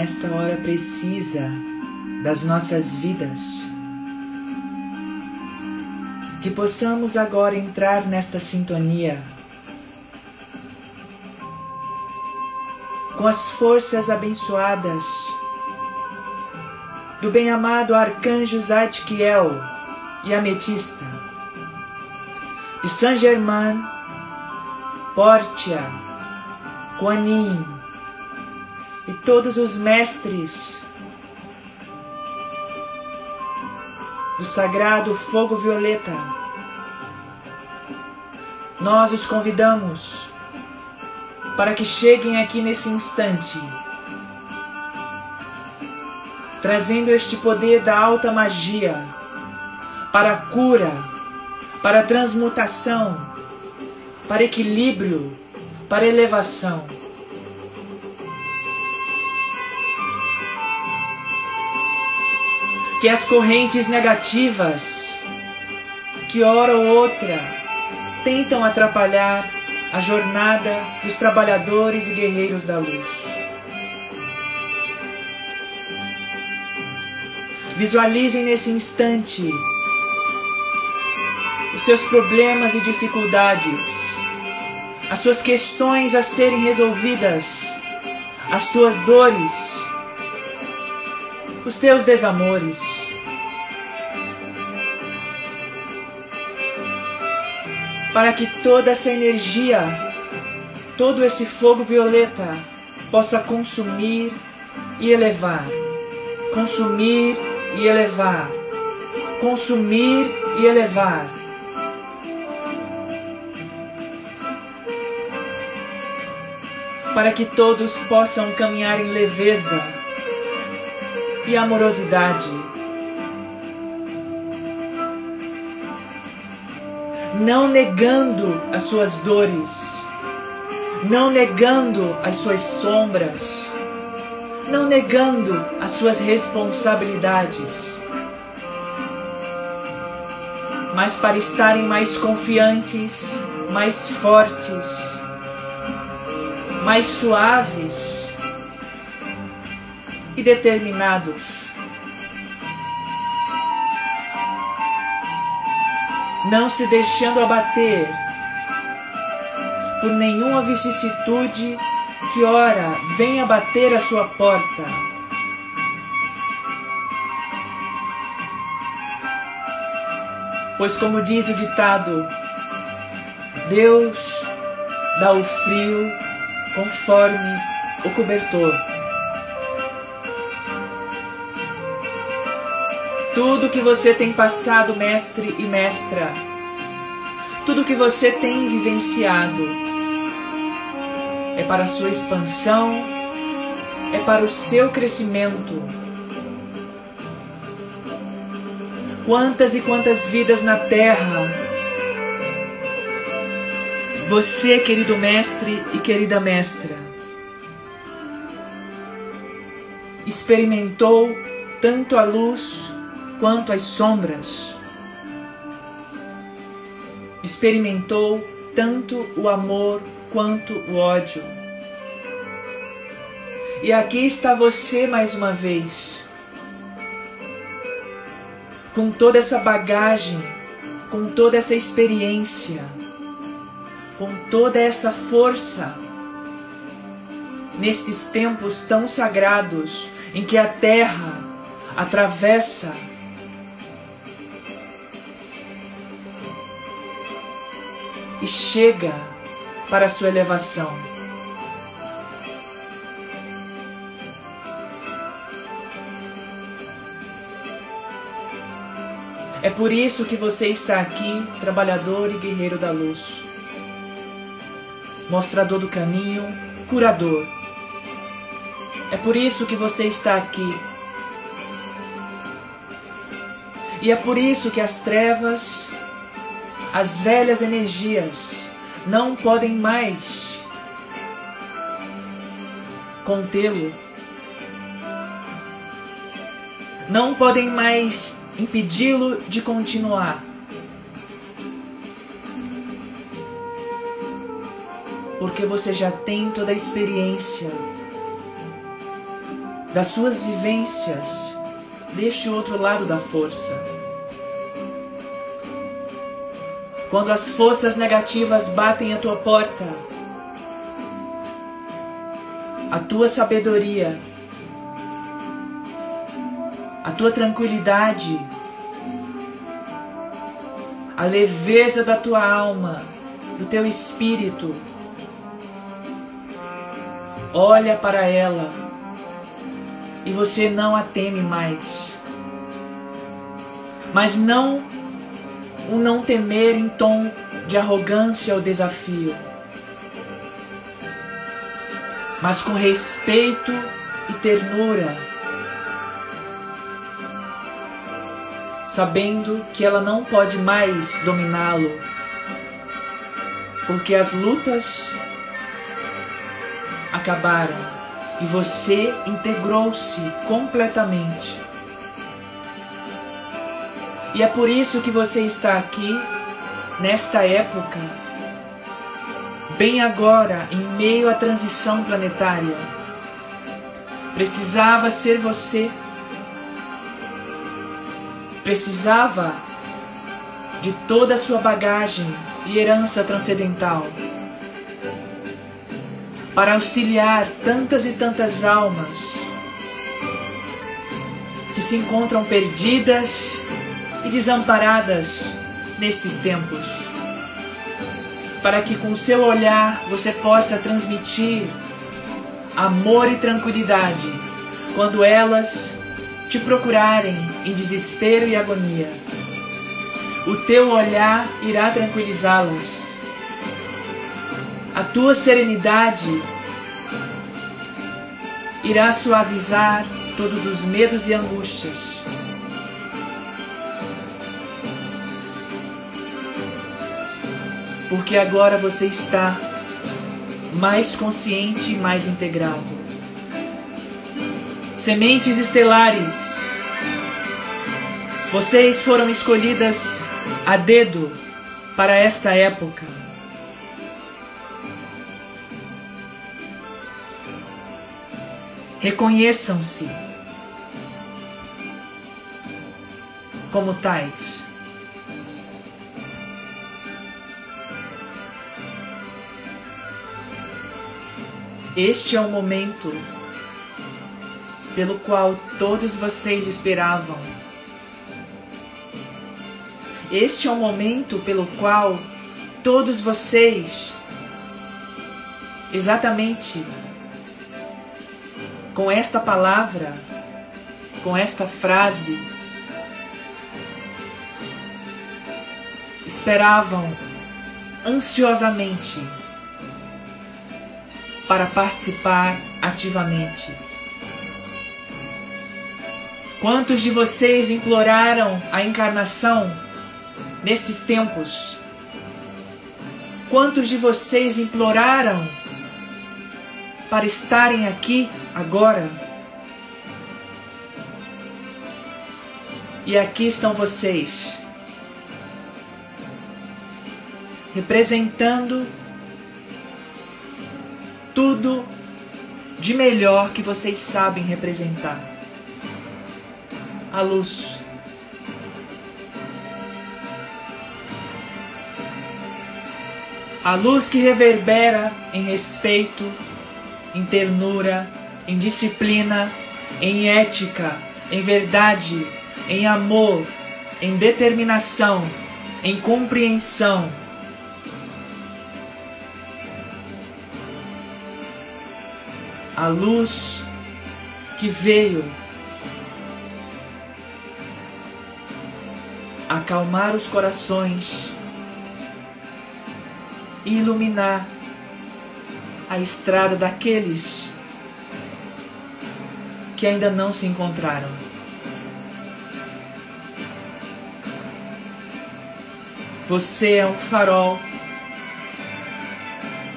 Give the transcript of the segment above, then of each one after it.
nesta hora precisa das nossas vidas. Que possamos agora entrar nesta sintonia com as forças abençoadas do bem-amado arcanjo Zadkiel e Ametista, de Saint Germain, Portia, e todos os mestres do sagrado fogo violeta. Nós os convidamos para que cheguem aqui nesse instante, trazendo este poder da alta magia para a cura, para a transmutação, para equilíbrio, para elevação. Que as correntes negativas, que hora ou outra tentam atrapalhar a jornada dos trabalhadores e guerreiros da luz. Visualizem nesse instante os seus problemas e dificuldades, as suas questões a serem resolvidas, as tuas dores, os teus desamores. Para que toda essa energia, todo esse fogo violeta possa consumir e elevar, consumir e elevar, consumir e elevar para que todos possam caminhar em leveza e amorosidade. Não negando as suas dores, não negando as suas sombras, não negando as suas responsabilidades, mas para estarem mais confiantes, mais fortes, mais suaves e determinados. Não se deixando abater por nenhuma vicissitude que ora venha bater a sua porta. Pois, como diz o ditado, Deus dá o frio conforme o cobertor. Tudo que você tem passado, mestre e mestra, tudo que você tem vivenciado, é para a sua expansão, é para o seu crescimento. Quantas e quantas vidas na Terra. Você, querido mestre e querida mestra, experimentou tanto a luz quanto as sombras. Experimentou tanto o amor quanto o ódio. E aqui está você mais uma vez, com toda essa bagagem, com toda essa experiência com toda essa força nestes tempos tão sagrados em que a terra atravessa e chega para a sua elevação. É por isso que você está aqui, trabalhador e guerreiro da luz mostrador do caminho, curador. É por isso que você está aqui. E é por isso que as trevas, as velhas energias, não podem mais contê-lo. Não podem mais impedi-lo de continuar. porque você já tem toda a experiência das suas vivências deste outro lado da força. Quando as forças negativas batem à tua porta, a tua sabedoria, a tua tranquilidade, a leveza da tua alma, do teu espírito, olha para ela e você não a teme mais. Mas não o não temer em tom de arrogância ou desafio, mas com respeito e ternura, sabendo que ela não pode mais dominá-lo, porque as lutas acabaram e você integrou-se completamente. E é por isso que você está aqui, nesta época, bem agora, em meio à transição planetária. Precisava ser você. Precisava de toda a sua bagagem e herança transcendental para auxiliar tantas e tantas almas que se encontram perdidas e desamparadas nestes tempos. Para que com seu olhar você possa transmitir amor e tranquilidade quando elas te procurarem em desespero e agonia. O teu olhar irá tranquilizá-las a tua serenidade irá suavizar todos os medos e angústias. Porque agora você está mais consciente e mais integrado. Sementes estelares, vocês foram escolhidas a dedo para esta época. Reconheçam-se como tais. Este é o momento pelo qual todos vocês esperavam. Este é o momento pelo qual todos vocês exatamente com esta palavra, com esta frase, esperavam ansiosamente para participar ativamente. Quantos de vocês imploraram a encarnação nestes tempos? Quantos de vocês imploraram para estarem aqui agora. E aqui estão vocês, representando tudo de melhor que vocês sabem representar. A luz. A luz que reverbera em respeito, em ternura, em disciplina, em ética, em verdade, em amor, em determinação, em compreensão. A luz que veio acalmar os corações e iluminar a estrada daqueles que ainda não se encontraram. Você é um farol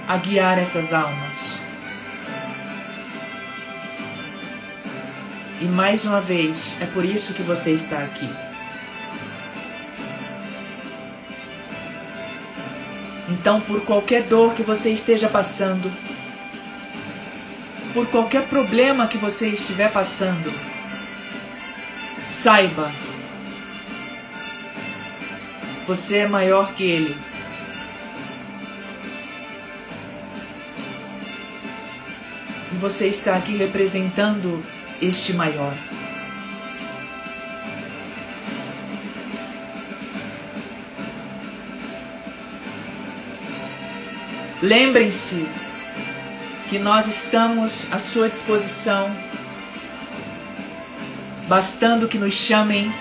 a guiar essas almas. E mais uma vez, é por isso que você está aqui. Então, por qualquer dor que você esteja passando, por qualquer problema que você estiver passando, saiba, você é maior que ele. E você está aqui representando este maior. Lembrem-se que nós estamos à sua disposição, bastando que nos chamem,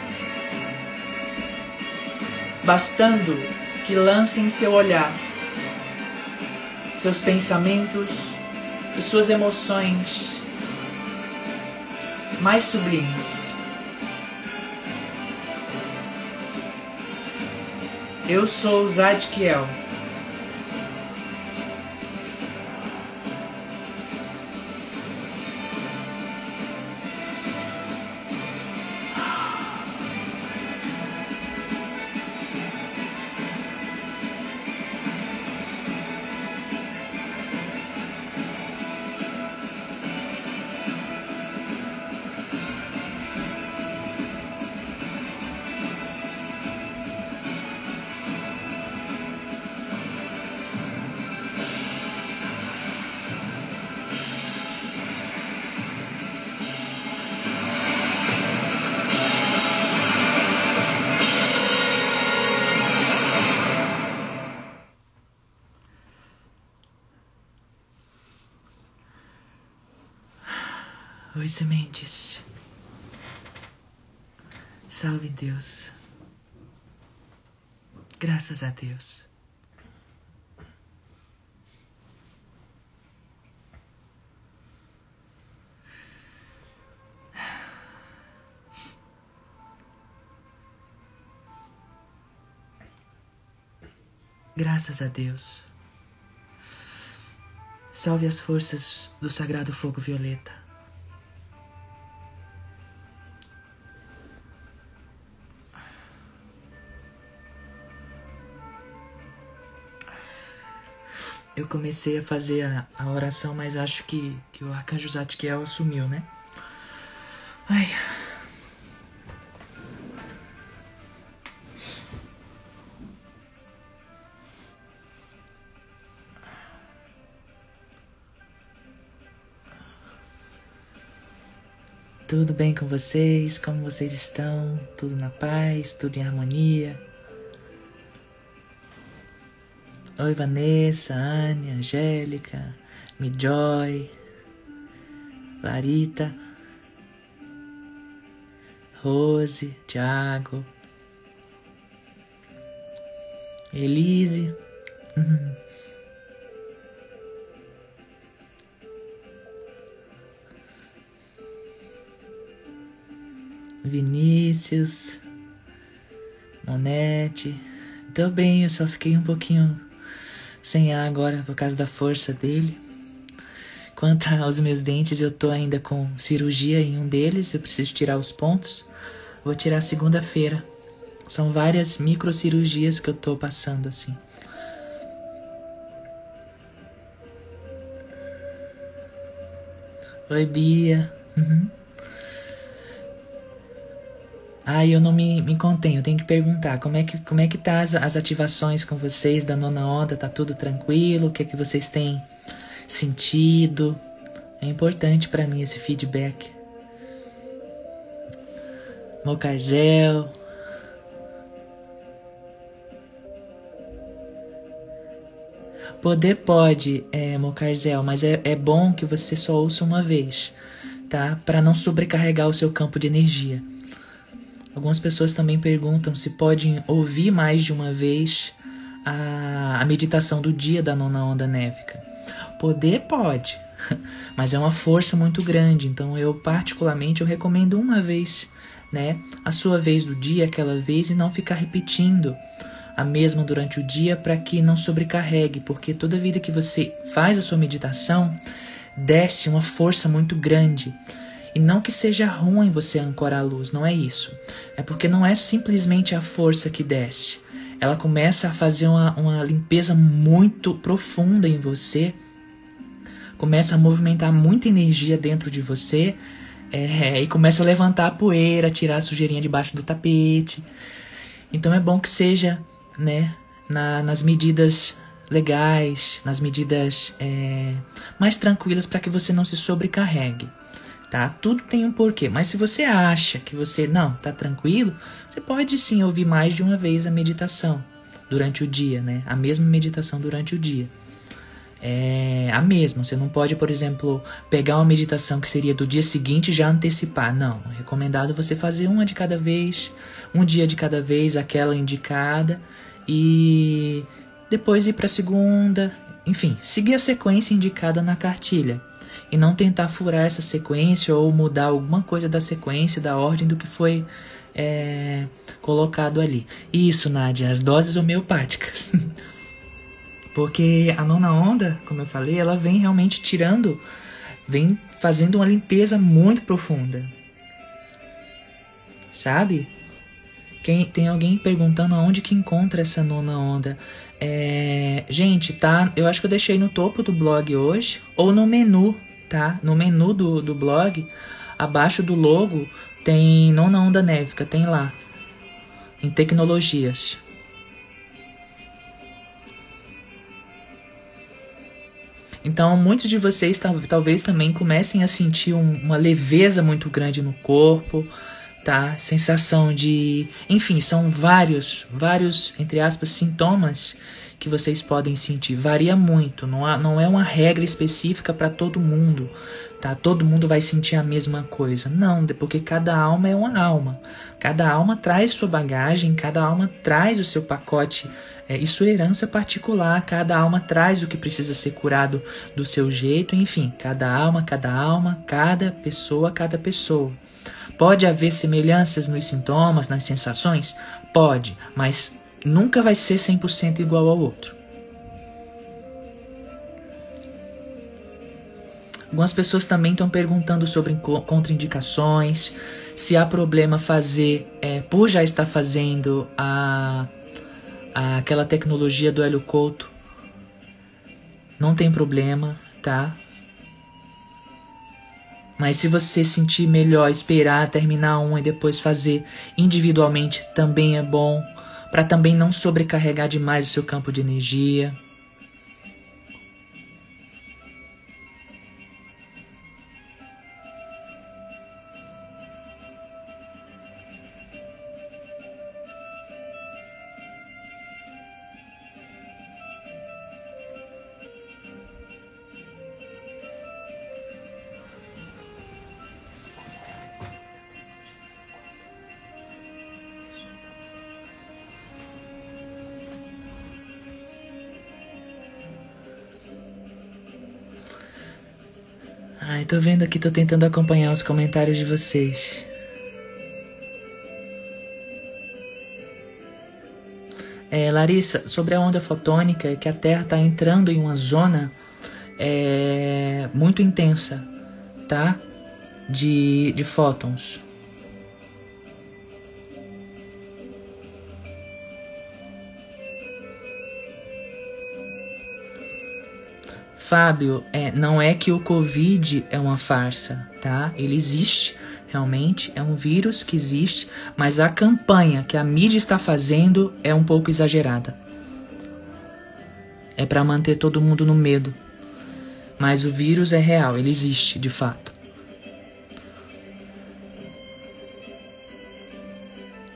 bastando que lancem seu olhar, seus pensamentos e suas emoções mais sublimes. Eu sou Zadkiel. Deus. Graças a Deus. Salve as forças do Sagrado Fogo Violeta. Comecei a fazer a, a oração, mas acho que, que o arcanjo Zadkiel assumiu, né? Ai. Tudo bem com vocês? Como vocês estão? Tudo na paz? Tudo em harmonia? Oi, Vanessa, Anne, Angélica, Mijoy, Larita, Rose, Thiago, Elise. Vinícius, Monete. Tô bem, eu só fiquei um pouquinho sem ar agora por causa da força dele. Quanto aos meus dentes, eu tô ainda com cirurgia em um deles, eu preciso tirar os pontos. Vou tirar segunda-feira. São várias microcirurgias que eu tô passando assim. Oi, Bia. Uhum. Ah, eu não me, me contenho, eu tenho que perguntar como é que, como é que tá as, as ativações com vocês da nona onda? Tá tudo tranquilo? O que é que vocês têm sentido? É importante para mim esse feedback. Mocarzel. Poder pode, é, Mocarzel, mas é, é bom que você só ouça uma vez, tá? Para não sobrecarregar o seu campo de energia. Algumas pessoas também perguntam se podem ouvir mais de uma vez a, a meditação do dia da nona onda névica. Poder pode, mas é uma força muito grande, então eu particularmente eu recomendo uma vez, né? A sua vez do dia, aquela vez e não ficar repetindo a mesma durante o dia para que não sobrecarregue, porque toda vida que você faz a sua meditação, desce uma força muito grande e não que seja ruim você ancorar a luz, não é isso. É porque não é simplesmente a força que desce. Ela começa a fazer uma, uma limpeza muito profunda em você começa a movimentar muita energia dentro de você é, e começa a levantar a poeira, tirar a sujeirinha debaixo do tapete. Então é bom que seja, né, na, nas medidas legais, nas medidas é, mais tranquilas para que você não se sobrecarregue, tá? Tudo tem um porquê, mas se você acha que você não tá tranquilo, você pode sim ouvir mais de uma vez a meditação durante o dia, né? A mesma meditação durante o dia. É a mesma. Você não pode, por exemplo, pegar uma meditação que seria do dia seguinte e já antecipar. Não. É recomendado você fazer uma de cada vez, um dia de cada vez, aquela indicada e depois ir para a segunda, enfim, seguir a sequência indicada na cartilha e não tentar furar essa sequência ou mudar alguma coisa da sequência, da ordem do que foi é, colocado ali. Isso, Nádia, as doses homeopáticas. Porque a nona onda, como eu falei, ela vem realmente tirando, vem fazendo uma limpeza muito profunda. Sabe? Quem, tem alguém perguntando aonde que encontra essa nona onda. É, gente, tá? Eu acho que eu deixei no topo do blog hoje, ou no menu, tá? No menu do, do blog, abaixo do logo, tem Nona Onda Névica, tem lá. Em tecnologias. Então, muitos de vocês talvez também comecem a sentir um, uma leveza muito grande no corpo, tá? Sensação de, enfim, são vários, vários entre aspas sintomas que vocês podem sentir. Varia muito, não, há, não é uma regra específica para todo mundo, tá? Todo mundo vai sentir a mesma coisa. Não, porque cada alma é uma alma. Cada alma traz sua bagagem, cada alma traz o seu pacote é, e sua herança particular. Cada alma traz o que precisa ser curado do seu jeito, enfim, cada alma, cada alma, cada pessoa, cada pessoa. Pode haver semelhanças nos sintomas, nas sensações? Pode, mas nunca vai ser 100% igual ao outro. Algumas pessoas também estão perguntando sobre contraindicações, se há problema fazer, é, por já estar fazendo a, a, aquela tecnologia do Hélio Couto. Não tem problema, tá? Mas se você sentir melhor esperar terminar um e depois fazer individualmente, também é bom, para também não sobrecarregar demais o seu campo de energia. Tô vendo aqui, tô tentando acompanhar os comentários de vocês. É, Larissa, sobre a onda fotônica, que a Terra está entrando em uma zona é, muito intensa, tá? De, de fótons. Fábio, é, não é que o Covid é uma farsa, tá? Ele existe, realmente, é um vírus que existe, mas a campanha que a mídia está fazendo é um pouco exagerada. É para manter todo mundo no medo. Mas o vírus é real, ele existe de fato.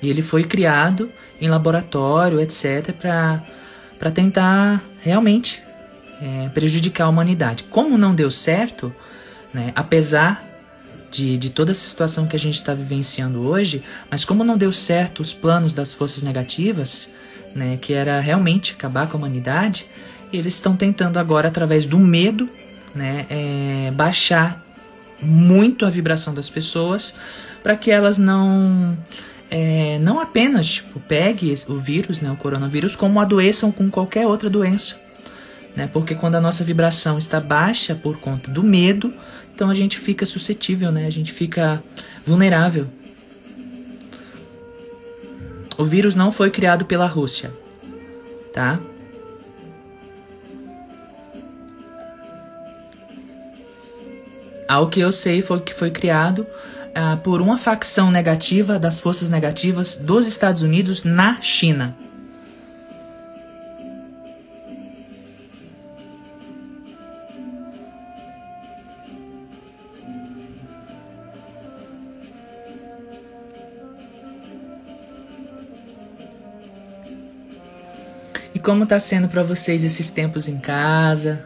E ele foi criado em laboratório, etc, para tentar realmente é, prejudicar a humanidade. Como não deu certo, né, apesar de, de toda essa situação que a gente está vivenciando hoje, mas como não deu certo os planos das forças negativas, né, que era realmente acabar com a humanidade, eles estão tentando agora, através do medo, né, é, baixar muito a vibração das pessoas para que elas não é, não apenas tipo, pegue o vírus, né, o coronavírus, como adoeçam com qualquer outra doença né? Porque quando a nossa vibração está baixa por conta do medo, então a gente fica suscetível, né? A gente fica vulnerável. O vírus não foi criado pela Rússia, tá? Ao que eu sei foi que foi criado ah, por uma facção negativa das forças negativas dos Estados Unidos na China. Como está sendo para vocês esses tempos em casa?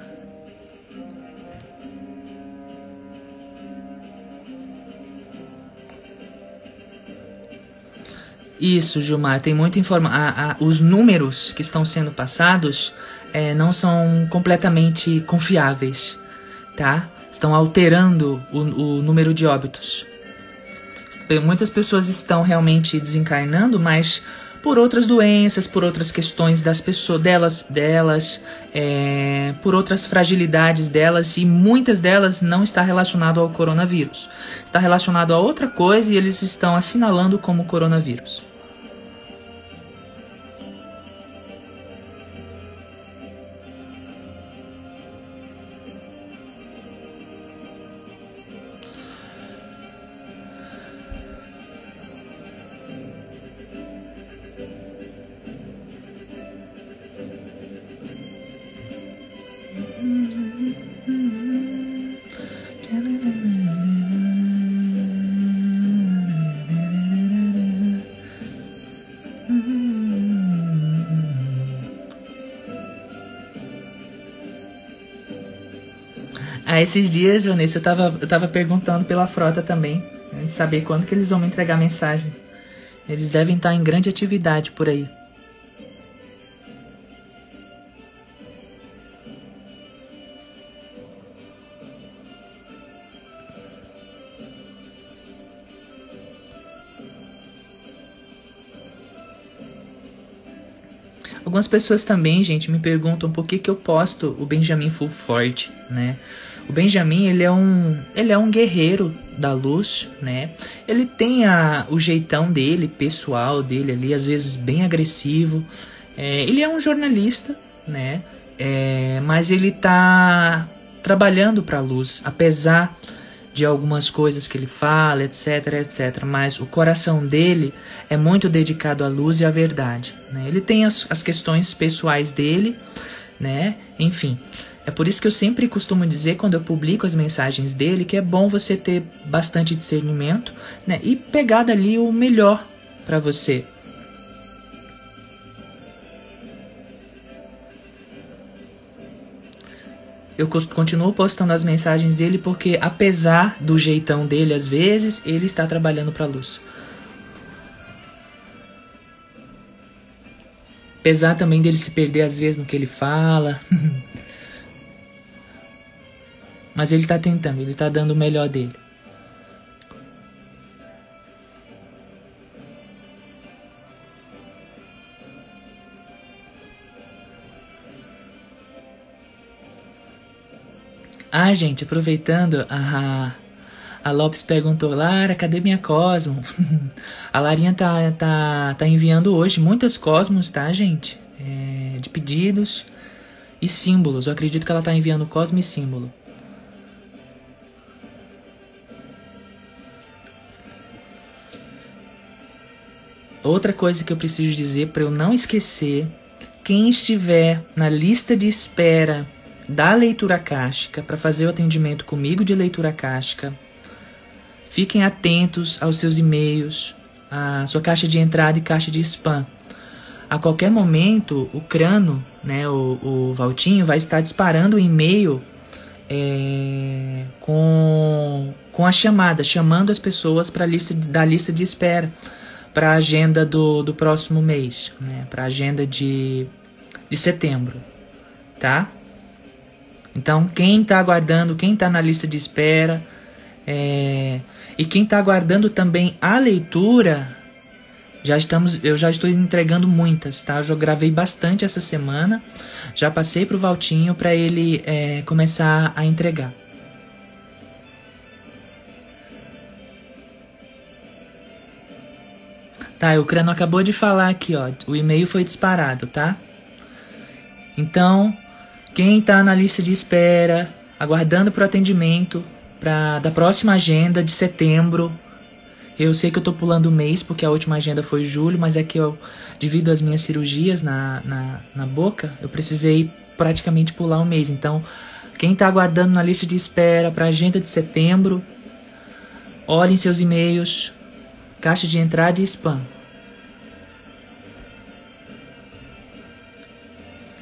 Isso, Gilmar, tem muita informação. Os números que estão sendo passados é, não são completamente confiáveis, tá? Estão alterando o, o número de óbitos. Muitas pessoas estão realmente desencarnando, mas por outras doenças, por outras questões das pessoas, delas, delas, é, por outras fragilidades delas e muitas delas não está relacionado ao coronavírus. Está relacionado a outra coisa e eles estão assinalando como coronavírus. Esses dias, Vanessa, eu tava, eu tava perguntando pela frota também, né, de saber quando que eles vão me entregar mensagem. Eles devem estar em grande atividade por aí. Algumas pessoas também, gente, me perguntam por que, que eu posto o Benjamin Fulford, né? O Benjamin, ele é um, ele é um guerreiro da luz, né? Ele tem a, o jeitão dele, pessoal dele ali, às vezes bem agressivo. É, ele é um jornalista, né? É, mas ele tá trabalhando para a luz, apesar de algumas coisas que ele fala, etc, etc. Mas o coração dele é muito dedicado à luz e à verdade. Né? Ele tem as, as questões pessoais dele, né? Enfim. É por isso que eu sempre costumo dizer, quando eu publico as mensagens dele, que é bom você ter bastante discernimento né? e pegar dali o melhor para você. Eu continuo postando as mensagens dele porque, apesar do jeitão dele às vezes, ele está trabalhando para a luz. Apesar também dele se perder às vezes no que ele fala. Mas ele está tentando, ele está dando o melhor dele. Ah, gente, aproveitando, a, a Lopes perguntou, Lara, cadê minha Cosmo? a Larinha tá, tá, tá enviando hoje muitas Cosmos, tá, gente? É, de pedidos e símbolos. Eu acredito que ela tá enviando Cosmo e símbolo. Outra coisa que eu preciso dizer para eu não esquecer, quem estiver na lista de espera da leitura cástica para fazer o atendimento comigo de leitura cástica, fiquem atentos aos seus e-mails, à sua caixa de entrada e caixa de spam. A qualquer momento, o crano, né, o, o Valtinho, vai estar disparando o e-mail é, com, com a chamada, chamando as pessoas para lista da lista de espera para a agenda do, do próximo mês, né, para a agenda de, de setembro, tá? Então, quem está aguardando, quem está na lista de espera, é, e quem está aguardando também a leitura, já estamos, eu já estou entregando muitas, tá? Eu já gravei bastante essa semana, já passei para o Valtinho para ele é, começar a entregar. Tá, o Crano acabou de falar aqui, ó. O e-mail foi disparado, tá? Então, quem está na lista de espera, aguardando para o atendimento, pra, da próxima agenda de setembro. Eu sei que eu tô pulando o mês, porque a última agenda foi julho, mas é que eu, devido às minhas cirurgias na, na, na boca, eu precisei praticamente pular um mês. Então, quem tá aguardando na lista de espera pra agenda de setembro, olhem seus e-mails, caixa de entrada e spam.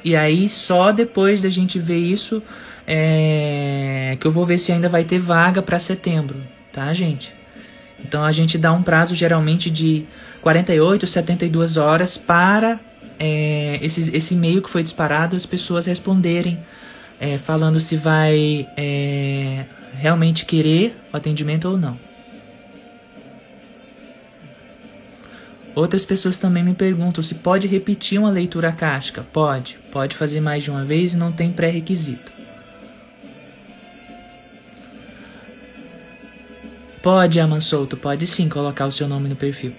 E aí, só depois da gente ver isso, é, que eu vou ver se ainda vai ter vaga para setembro, tá, gente? Então a gente dá um prazo geralmente de 48, 72 horas para é, esse, esse e-mail que foi disparado as pessoas responderem, é, falando se vai é, realmente querer o atendimento ou não. Outras pessoas também me perguntam se pode repetir uma leitura casca. Pode, pode fazer mais de uma vez e não tem pré-requisito. Pode, Aman Solto, pode sim colocar o seu nome no perfil.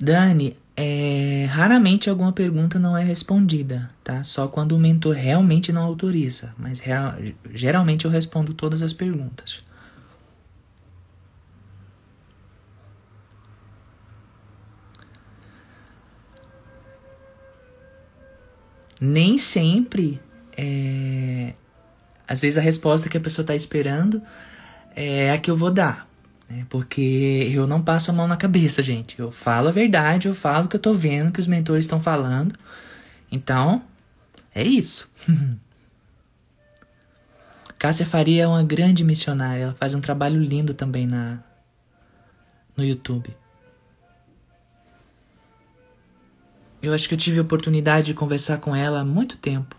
Dani, é, raramente alguma pergunta não é respondida, tá? Só quando o mentor realmente não autoriza, mas real, geralmente eu respondo todas as perguntas. Nem sempre, é, às vezes a resposta que a pessoa está esperando é a que eu vou dar. Né? Porque eu não passo a mão na cabeça, gente. Eu falo a verdade, eu falo o que eu tô vendo, que os mentores estão falando. Então, é isso. Cássia Faria é uma grande missionária. Ela faz um trabalho lindo também na no YouTube. Eu acho que eu tive a oportunidade de conversar com ela há muito tempo.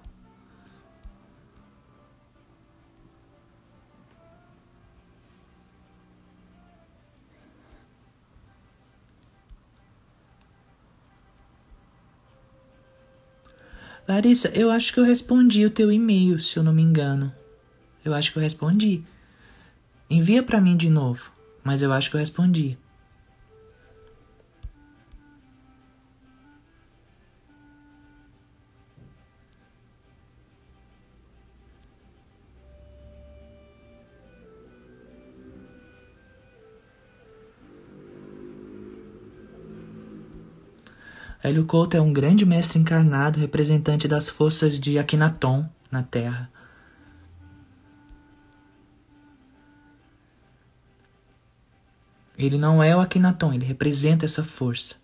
Larissa, eu acho que eu respondi o teu e-mail, se eu não me engano. Eu acho que eu respondi. Envia para mim de novo, mas eu acho que eu respondi. Hélio Couto é um grande mestre encarnado, representante das forças de Akhenaton na Terra. Ele não é o Akhenaton, ele representa essa força.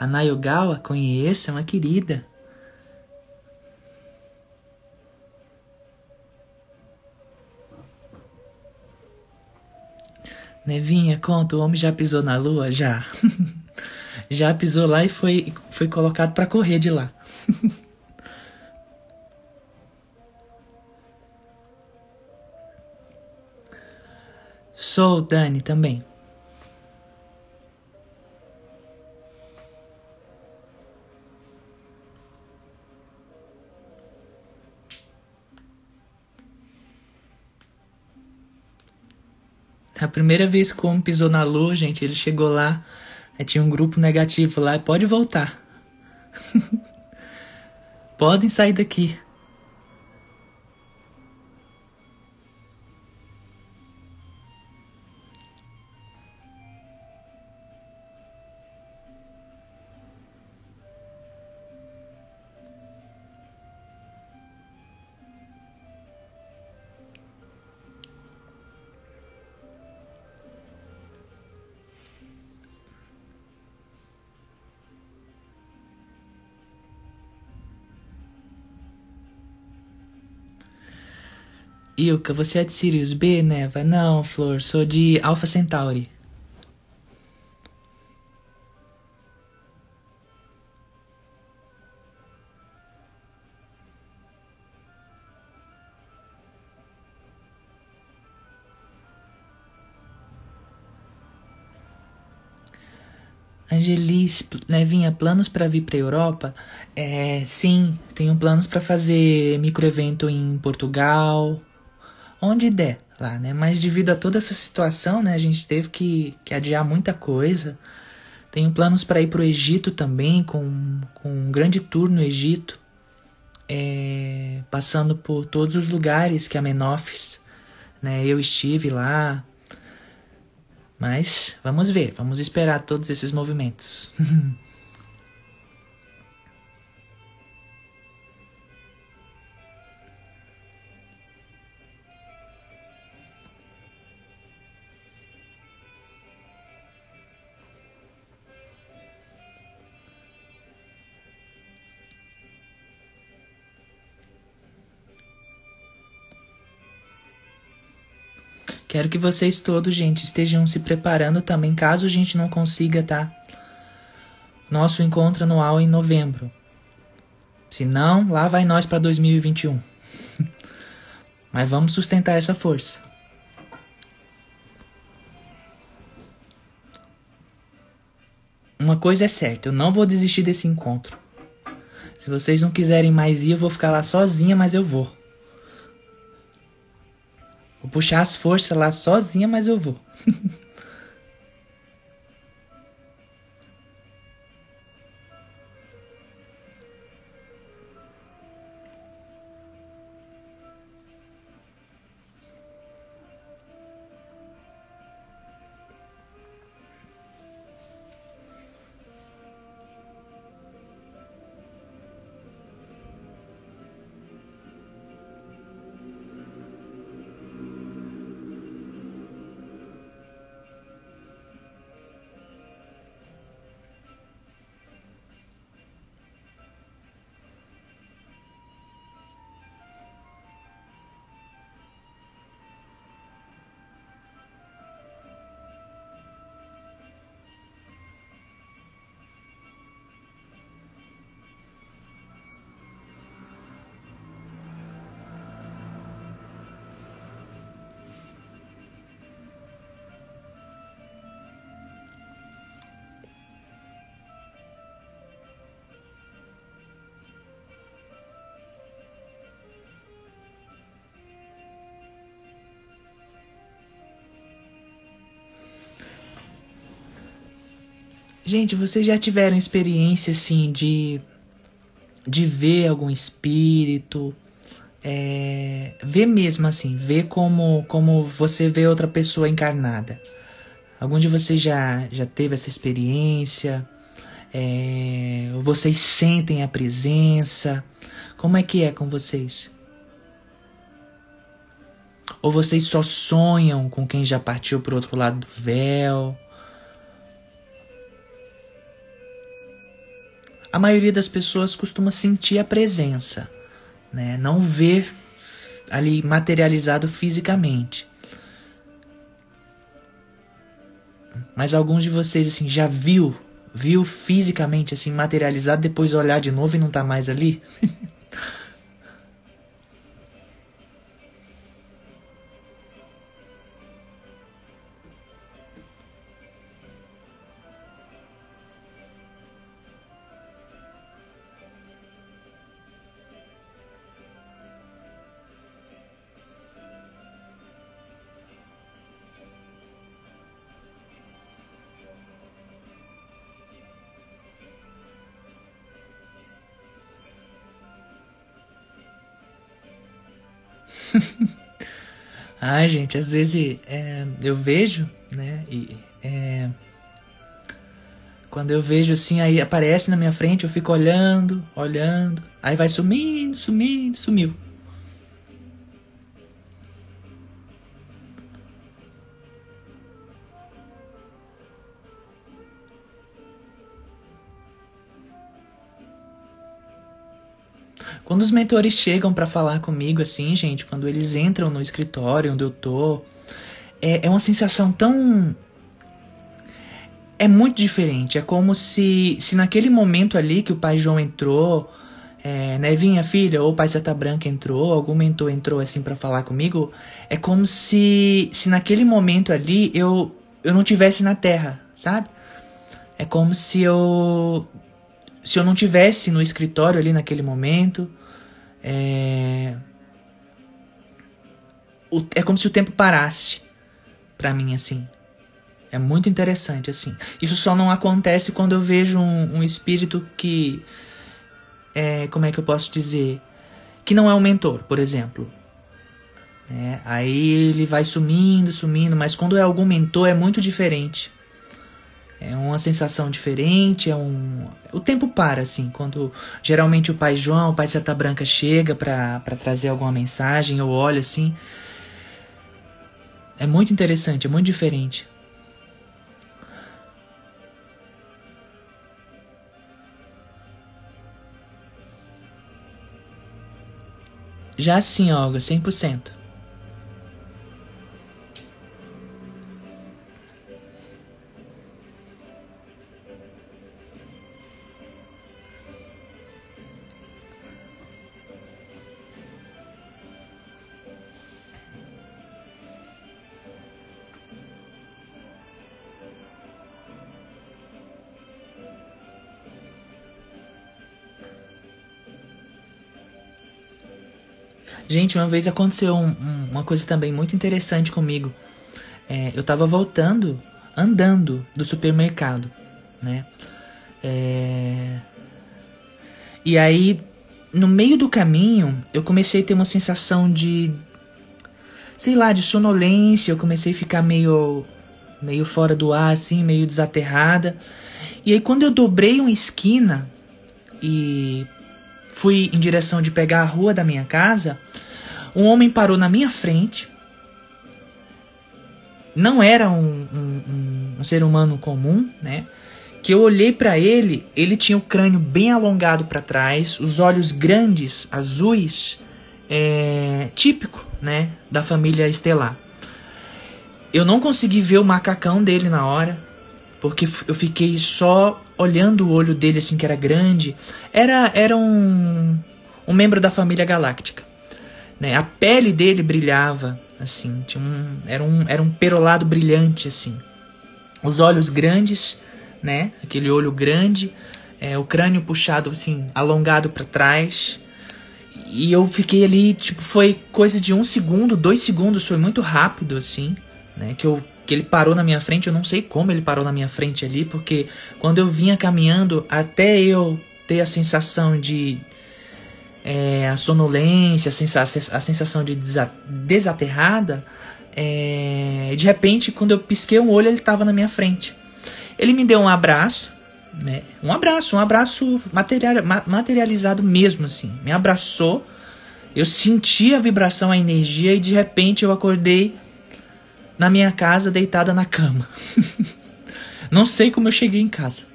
A Nayogawa, conheça, é uma querida. Nevinha, conta, o homem já pisou na lua? Já. já pisou lá e foi, foi colocado para correr de lá. Sou Dani também. A primeira vez que o homem pisou na lua, gente, ele chegou lá, tinha um grupo negativo lá, pode voltar. Podem sair daqui. Ilka, você é de Sirius B, Neva? Não, Flor, sou de Alpha Centauri. Angelis, Nevinha, planos para vir para Europa? É, sim, tenho planos para fazer microevento em Portugal, onde der lá, né? Mas devido a toda essa situação, né, a gente teve que, que adiar muita coisa. Tenho planos para ir para o Egito também, com, com um grande tour no Egito, é, passando por todos os lugares que a Menofis, né? Eu estive lá, mas vamos ver, vamos esperar todos esses movimentos. Quero que vocês todos, gente, estejam se preparando também, caso a gente não consiga, tá? Nosso encontro anual em novembro. Se não, lá vai nós para 2021. Mas vamos sustentar essa força. Uma coisa é certa, eu não vou desistir desse encontro. Se vocês não quiserem mais ir, eu vou ficar lá sozinha, mas eu vou. Vou puxar as forças lá sozinha, mas eu vou. Gente, vocês já tiveram experiência assim de de ver algum espírito, é, ver mesmo assim, ver como como você vê outra pessoa encarnada. Algum de vocês já já teve essa experiência? É, vocês sentem a presença? Como é que é com vocês? Ou vocês só sonham com quem já partiu para outro lado do véu? A maioria das pessoas costuma sentir a presença, né? não ver ali materializado fisicamente. Mas alguns de vocês assim já viu, viu fisicamente assim materializado depois olhar de novo e não tá mais ali? Ai, gente, às vezes é, eu vejo, né? E, é, quando eu vejo assim, aí aparece na minha frente, eu fico olhando, olhando, aí vai sumindo, sumindo, sumiu. Mentores chegam para falar comigo, assim, gente, quando eles entram no escritório onde eu tô, é, é uma sensação tão. É muito diferente. É como se, se naquele momento ali que o pai João entrou, é, Nevinha, filha, ou o pai Seta Branca entrou, algum mentor entrou assim para falar comigo, é como se, se naquele momento ali eu, eu não tivesse na Terra, sabe? É como se eu se eu não tivesse no escritório ali naquele momento. É, é como se o tempo parasse para mim assim. É muito interessante assim. Isso só não acontece quando eu vejo um, um espírito que é, como é que eu posso dizer, que não é um mentor, por exemplo. É, aí ele vai sumindo, sumindo, mas quando é algum mentor é muito diferente. É uma sensação diferente, é um. O tempo para, assim, quando geralmente o pai João, o pai Seta Branca chega para trazer alguma mensagem, eu olho assim. É muito interessante, é muito diferente. Já assim, Olga, 100%. Gente, uma vez aconteceu um, um, uma coisa também muito interessante comigo. É, eu tava voltando, andando do supermercado, né? É... E aí, no meio do caminho, eu comecei a ter uma sensação de. Sei lá, de sonolência. Eu comecei a ficar meio. meio fora do ar, assim, meio desaterrada. E aí, quando eu dobrei uma esquina e fui em direção de pegar a rua da minha casa, um homem parou na minha frente. Não era um, um, um ser humano comum, né? Que eu olhei para ele, ele tinha o crânio bem alongado para trás, os olhos grandes, azuis, é, típico, né, da família estelar. Eu não consegui ver o macacão dele na hora, porque eu fiquei só olhando o olho dele assim que era grande. Era era um um membro da família galáctica. Né? A pele dele brilhava, assim, tinha um, era, um, era um perolado brilhante, assim. Os olhos grandes, né? Aquele olho grande, é, o crânio puxado, assim, alongado para trás. E eu fiquei ali, tipo, foi coisa de um segundo, dois segundos, foi muito rápido, assim, né? Que, eu, que ele parou na minha frente, eu não sei como ele parou na minha frente ali, porque quando eu vinha caminhando, até eu ter a sensação de, é, a sonolência, a, sensa a sensação de desa desaterrada, é, de repente, quando eu pisquei um olho, ele estava na minha frente. Ele me deu um abraço, né? Um abraço, um abraço material, materializado mesmo, assim. Me abraçou, eu senti a vibração, a energia, e de repente eu acordei na minha casa, deitada na cama. Não sei como eu cheguei em casa.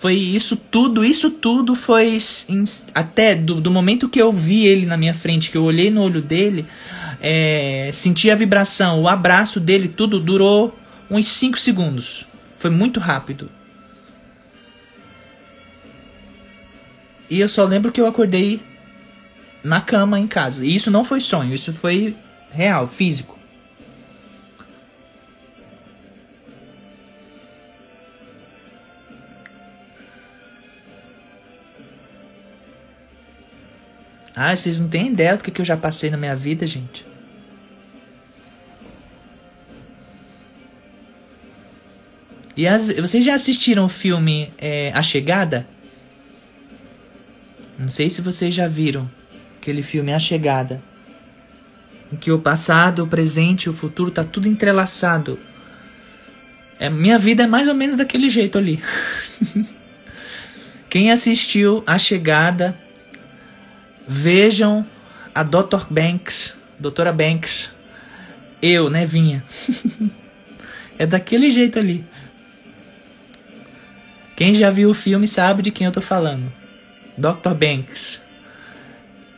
Foi isso tudo, isso tudo foi até do, do momento que eu vi ele na minha frente, que eu olhei no olho dele, é, senti a vibração, o abraço dele, tudo durou uns 5 segundos. Foi muito rápido. E eu só lembro que eu acordei na cama em casa. E isso não foi sonho, isso foi real, físico. Ah, vocês não têm ideia do que, eu já passei na minha vida, gente. E as, vocês já assistiram o filme é, A Chegada? Não sei se vocês já viram aquele filme A Chegada. Em que o passado, o presente e o futuro tá tudo entrelaçado. É, minha vida é mais ou menos daquele jeito ali. Quem assistiu A Chegada Vejam a Dr. Banks, Doutora Banks, eu, né, Vinha. é daquele jeito ali. Quem já viu o filme sabe de quem eu tô falando. Dr. Banks.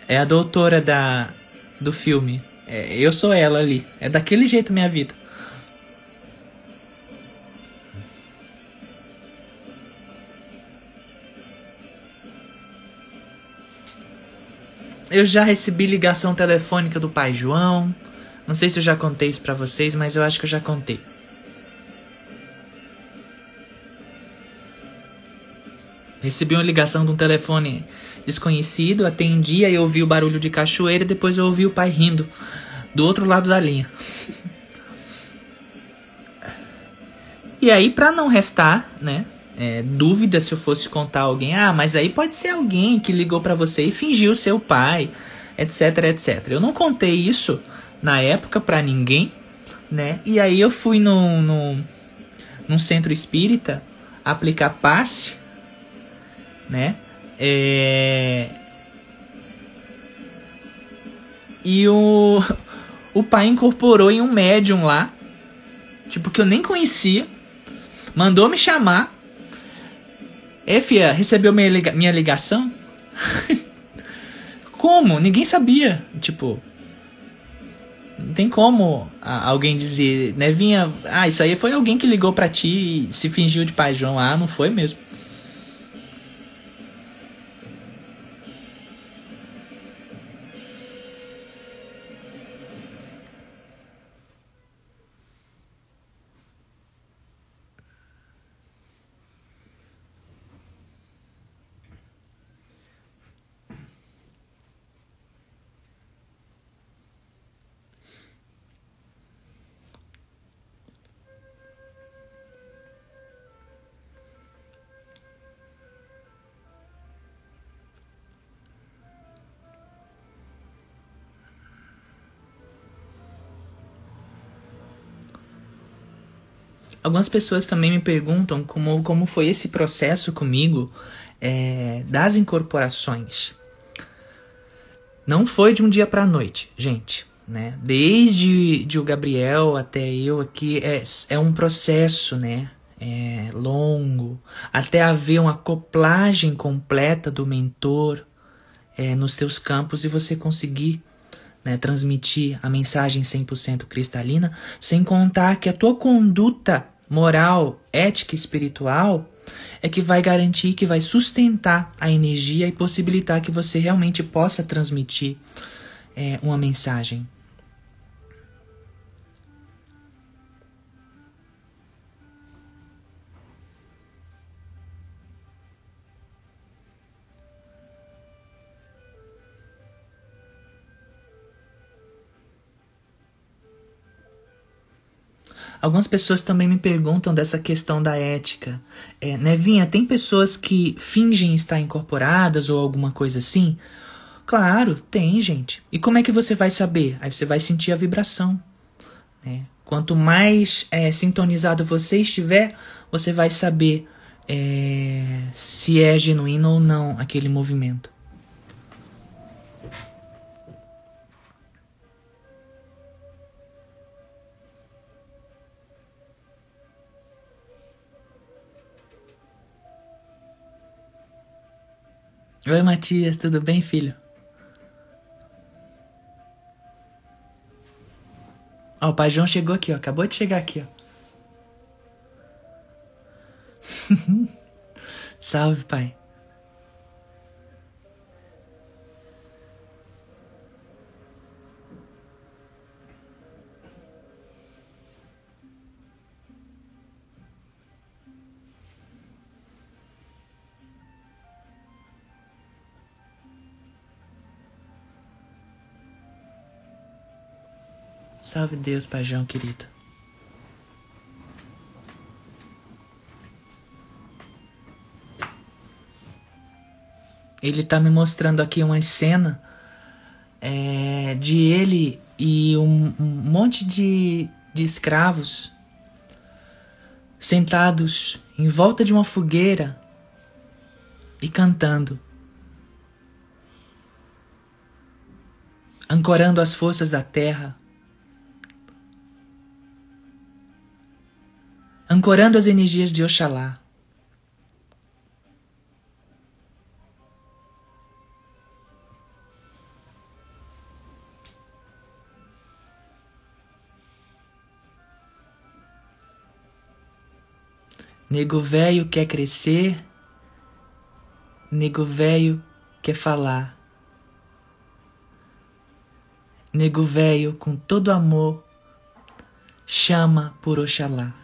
É a doutora da do filme. É, eu sou ela ali. É daquele jeito minha vida. Eu já recebi ligação telefônica do pai João. Não sei se eu já contei isso pra vocês, mas eu acho que eu já contei. Recebi uma ligação de um telefone desconhecido, atendi, eu ouvi o barulho de cachoeira e depois eu ouvi o pai rindo do outro lado da linha. e aí, para não restar, né, é, dúvida se eu fosse contar alguém, ah, mas aí pode ser alguém que ligou para você e fingiu ser o pai, etc, etc. Eu não contei isso na época para ninguém, né? E aí eu fui no, no, num centro espírita aplicar passe, né? É... E o, o pai incorporou em um médium lá, tipo, que eu nem conhecia, mandou me chamar. É, fia, recebeu minha, liga minha ligação? Como? Ninguém sabia. Tipo, não tem como alguém dizer, Nevinha, ah, isso aí foi alguém que ligou para ti e se fingiu de pai João. Ah, não foi mesmo. Algumas pessoas também me perguntam como, como foi esse processo comigo é, das incorporações. Não foi de um dia para noite, gente. Né? Desde de o Gabriel até eu aqui é, é um processo, né? É longo, até haver uma acoplagem completa do mentor é, nos teus campos e você conseguir né, transmitir a mensagem 100% cristalina, sem contar que a tua conduta moral, ética e espiritual é que vai garantir, que vai sustentar a energia e possibilitar que você realmente possa transmitir é, uma mensagem. Algumas pessoas também me perguntam dessa questão da ética. É, Nevinha, tem pessoas que fingem estar incorporadas ou alguma coisa assim? Claro, tem, gente. E como é que você vai saber? Aí você vai sentir a vibração. Né? Quanto mais é, sintonizado você estiver, você vai saber é, se é genuíno ou não aquele movimento. Oi, Matias, tudo bem, filho? Ó, o pai João chegou aqui, ó. Acabou de chegar aqui, ó. Salve, pai. Salve Deus, Pajão querida. Ele tá me mostrando aqui uma cena é, de ele e um, um monte de, de escravos sentados em volta de uma fogueira e cantando, ancorando as forças da terra ancorando as energias de Oxalá. Nego velho quer crescer, nego velho quer falar. Nego velho com todo amor chama por Oxalá.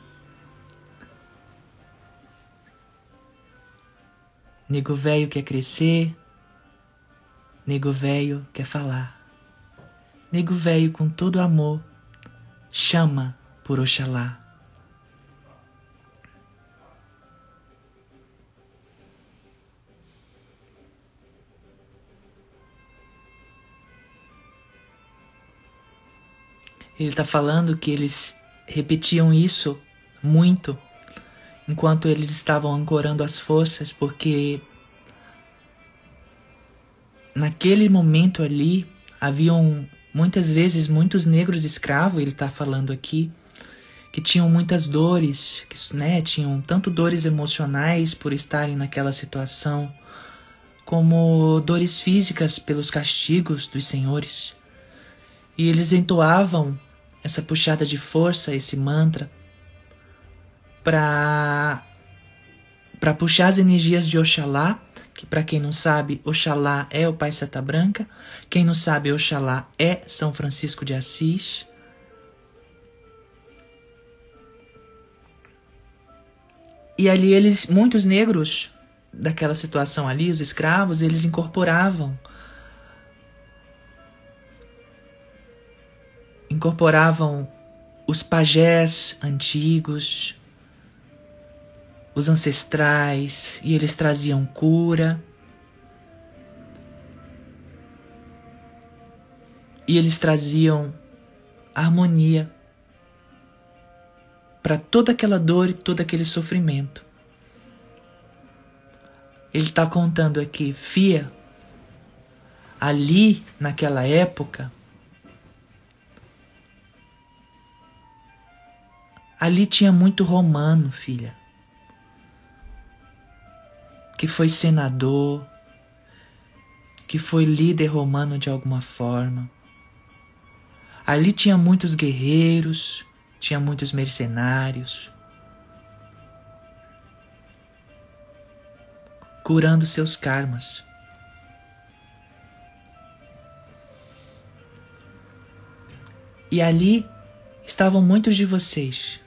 Nego velho quer crescer, nego velho quer falar. Nego velho com todo amor chama por Oxalá. Ele está falando que eles repetiam isso muito enquanto eles estavam ancorando as forças, porque naquele momento ali haviam muitas vezes muitos negros escravos, ele está falando aqui, que tinham muitas dores, que né, tinham tanto dores emocionais por estarem naquela situação, como dores físicas pelos castigos dos senhores. E eles entoavam essa puxada de força, esse mantra, para para puxar as energias de Oxalá, que para quem não sabe, Oxalá é o Pai Seta Branca, quem não sabe, Oxalá é São Francisco de Assis. E ali eles, muitos negros daquela situação ali, os escravos, eles incorporavam incorporavam os pajés antigos, os ancestrais, e eles traziam cura. E eles traziam harmonia para toda aquela dor e todo aquele sofrimento. Ele está contando aqui, Fia, ali naquela época, Ali tinha muito romano, filha, que foi senador, que foi líder romano de alguma forma. Ali tinha muitos guerreiros, tinha muitos mercenários, curando seus karmas. E ali estavam muitos de vocês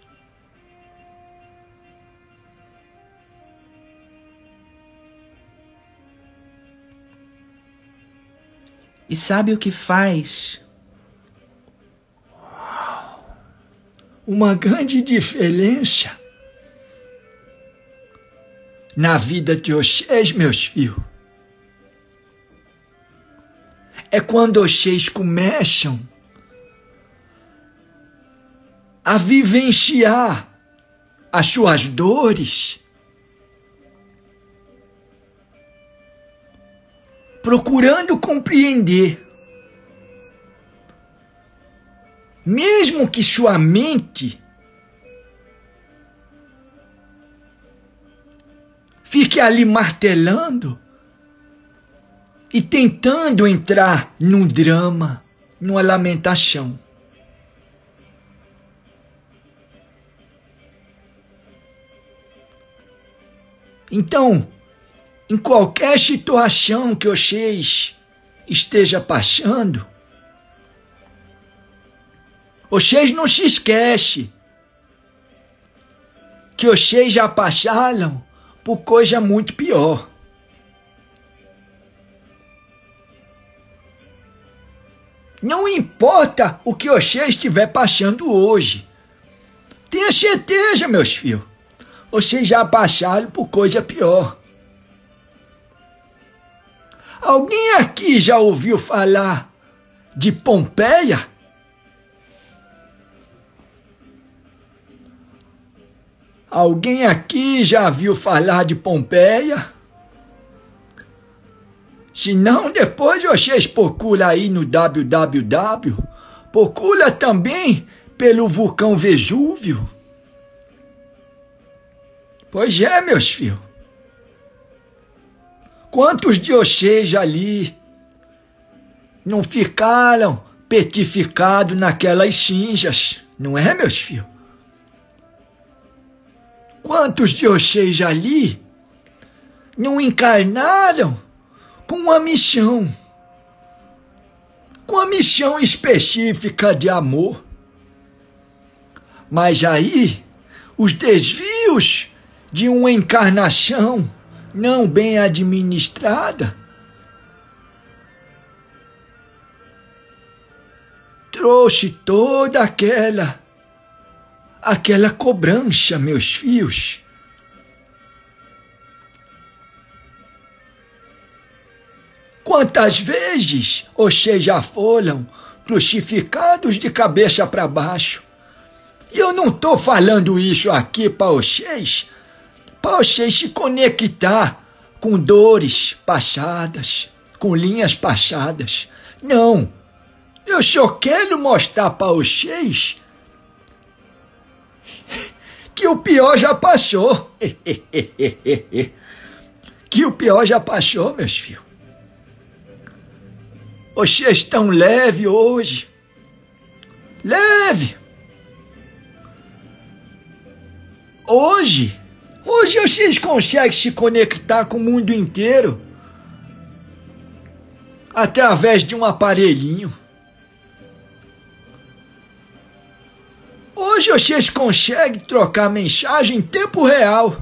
E sabe o que faz? Uma grande diferença na vida de vocês, meus filhos, é quando vocês começam a vivenciar as suas dores procurando compreender. Mesmo que sua mente fique ali martelando e tentando entrar num drama, numa lamentação. Então, em qualquer situação que vocês esteja passando, vocês não se esquecem que vocês já passaram por coisa muito pior. Não importa o que você estiver passando hoje. Tenha certeza, meus filhos. Vocês já passaram por coisa pior. Alguém aqui já ouviu falar de Pompeia? Alguém aqui já viu falar de Pompeia? Se não, depois vocês procuram aí no www. Procura também pelo vulcão Vesúvio. Pois é, meus filhos. Quantos de vocês ali não ficaram petificados naquelas cinzas, não é, meus filhos? Quantos de vocês ali não encarnaram com uma missão, com uma missão específica de amor? Mas aí, os desvios de uma encarnação não bem administrada, trouxe toda aquela aquela cobrança, meus filhos. Quantas vezes vocês já foram crucificados de cabeça para baixo? E eu não estou falando isso aqui para vocês, vocês se conectar com dores passadas, com linhas passadas. Não. Eu só quero mostrar para vocês que o pior já passou. que o pior já passou, meus filhos. Vocês estão leve hoje. Leve. Hoje, hoje vocês conseguem se conectar com o mundo inteiro através de um aparelhinho. Hoje vocês conseguem trocar mensagem em tempo real.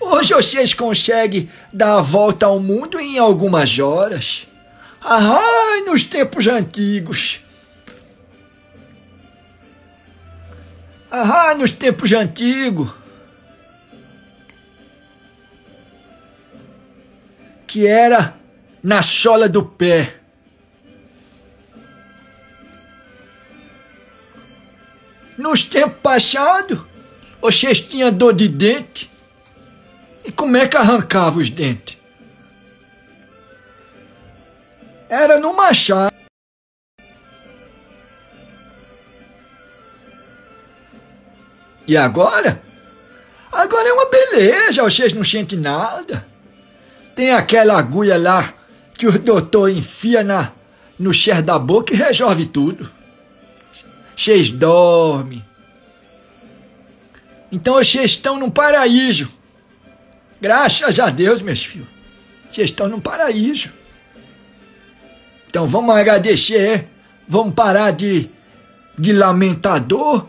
Hoje vocês conseguem dar a volta ao mundo em algumas horas. Ai, nos tempos antigos. Ah, nos tempos antigos. Que era na sola do pé. Nos tempos passados, vocês tinham dor de dente. E como é que arrancava os dentes? Era no machado. E agora? Agora é uma beleza, vocês não sentem nada. Tem aquela agulha lá que o doutor enfia na, no cheiro da boca e resolve tudo. Vocês dormem. Então vocês estão num paraíso. Graças a Deus, meus filhos. Vocês estão num paraíso. Então vamos agradecer. Vamos parar de, de lamentador.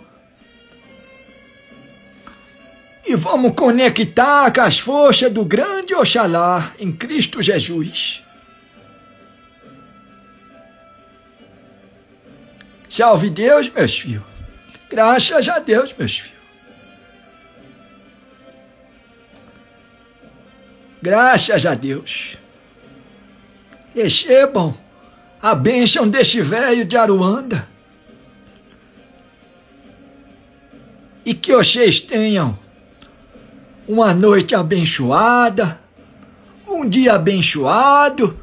E vamos conectar com as forças do grande Oxalá em Cristo Jesus. Salve Deus, meus filhos. Graças a Deus, meus filhos. Graças a Deus. Recebam a bênção deste velho de Aruanda. E que vocês tenham uma noite abençoada, um dia abençoado,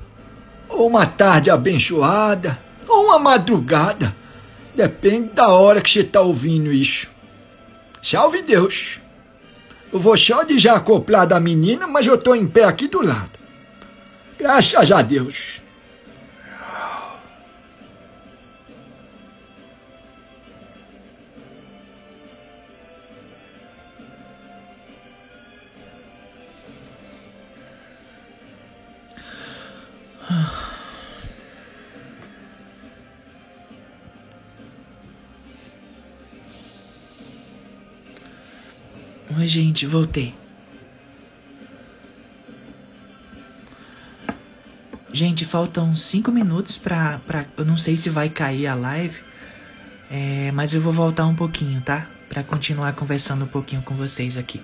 ou uma tarde abençoada, ou uma madrugada Depende da hora que você está ouvindo isso. Salve Deus! Eu vou só de já acoplar da menina, mas eu estou em pé aqui do lado. Graças a Deus. Oi, gente, voltei. Gente, faltam 5 minutos pra, pra. Eu não sei se vai cair a live. É, mas eu vou voltar um pouquinho, tá? Pra continuar conversando um pouquinho com vocês aqui.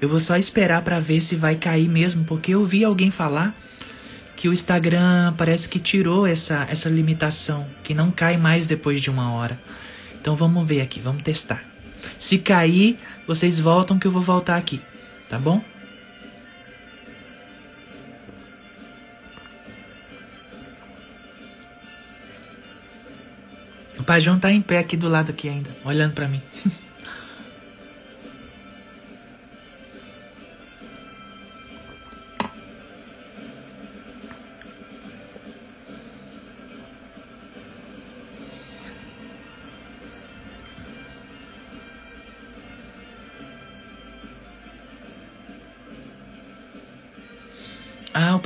Eu vou só esperar pra ver se vai cair mesmo, porque eu vi alguém falar que o Instagram parece que tirou essa, essa limitação, que não cai mais depois de uma hora. Então vamos ver aqui, vamos testar. Se cair, vocês voltam que eu vou voltar aqui, tá bom? O Pai João tá em pé aqui do lado aqui ainda, olhando para mim.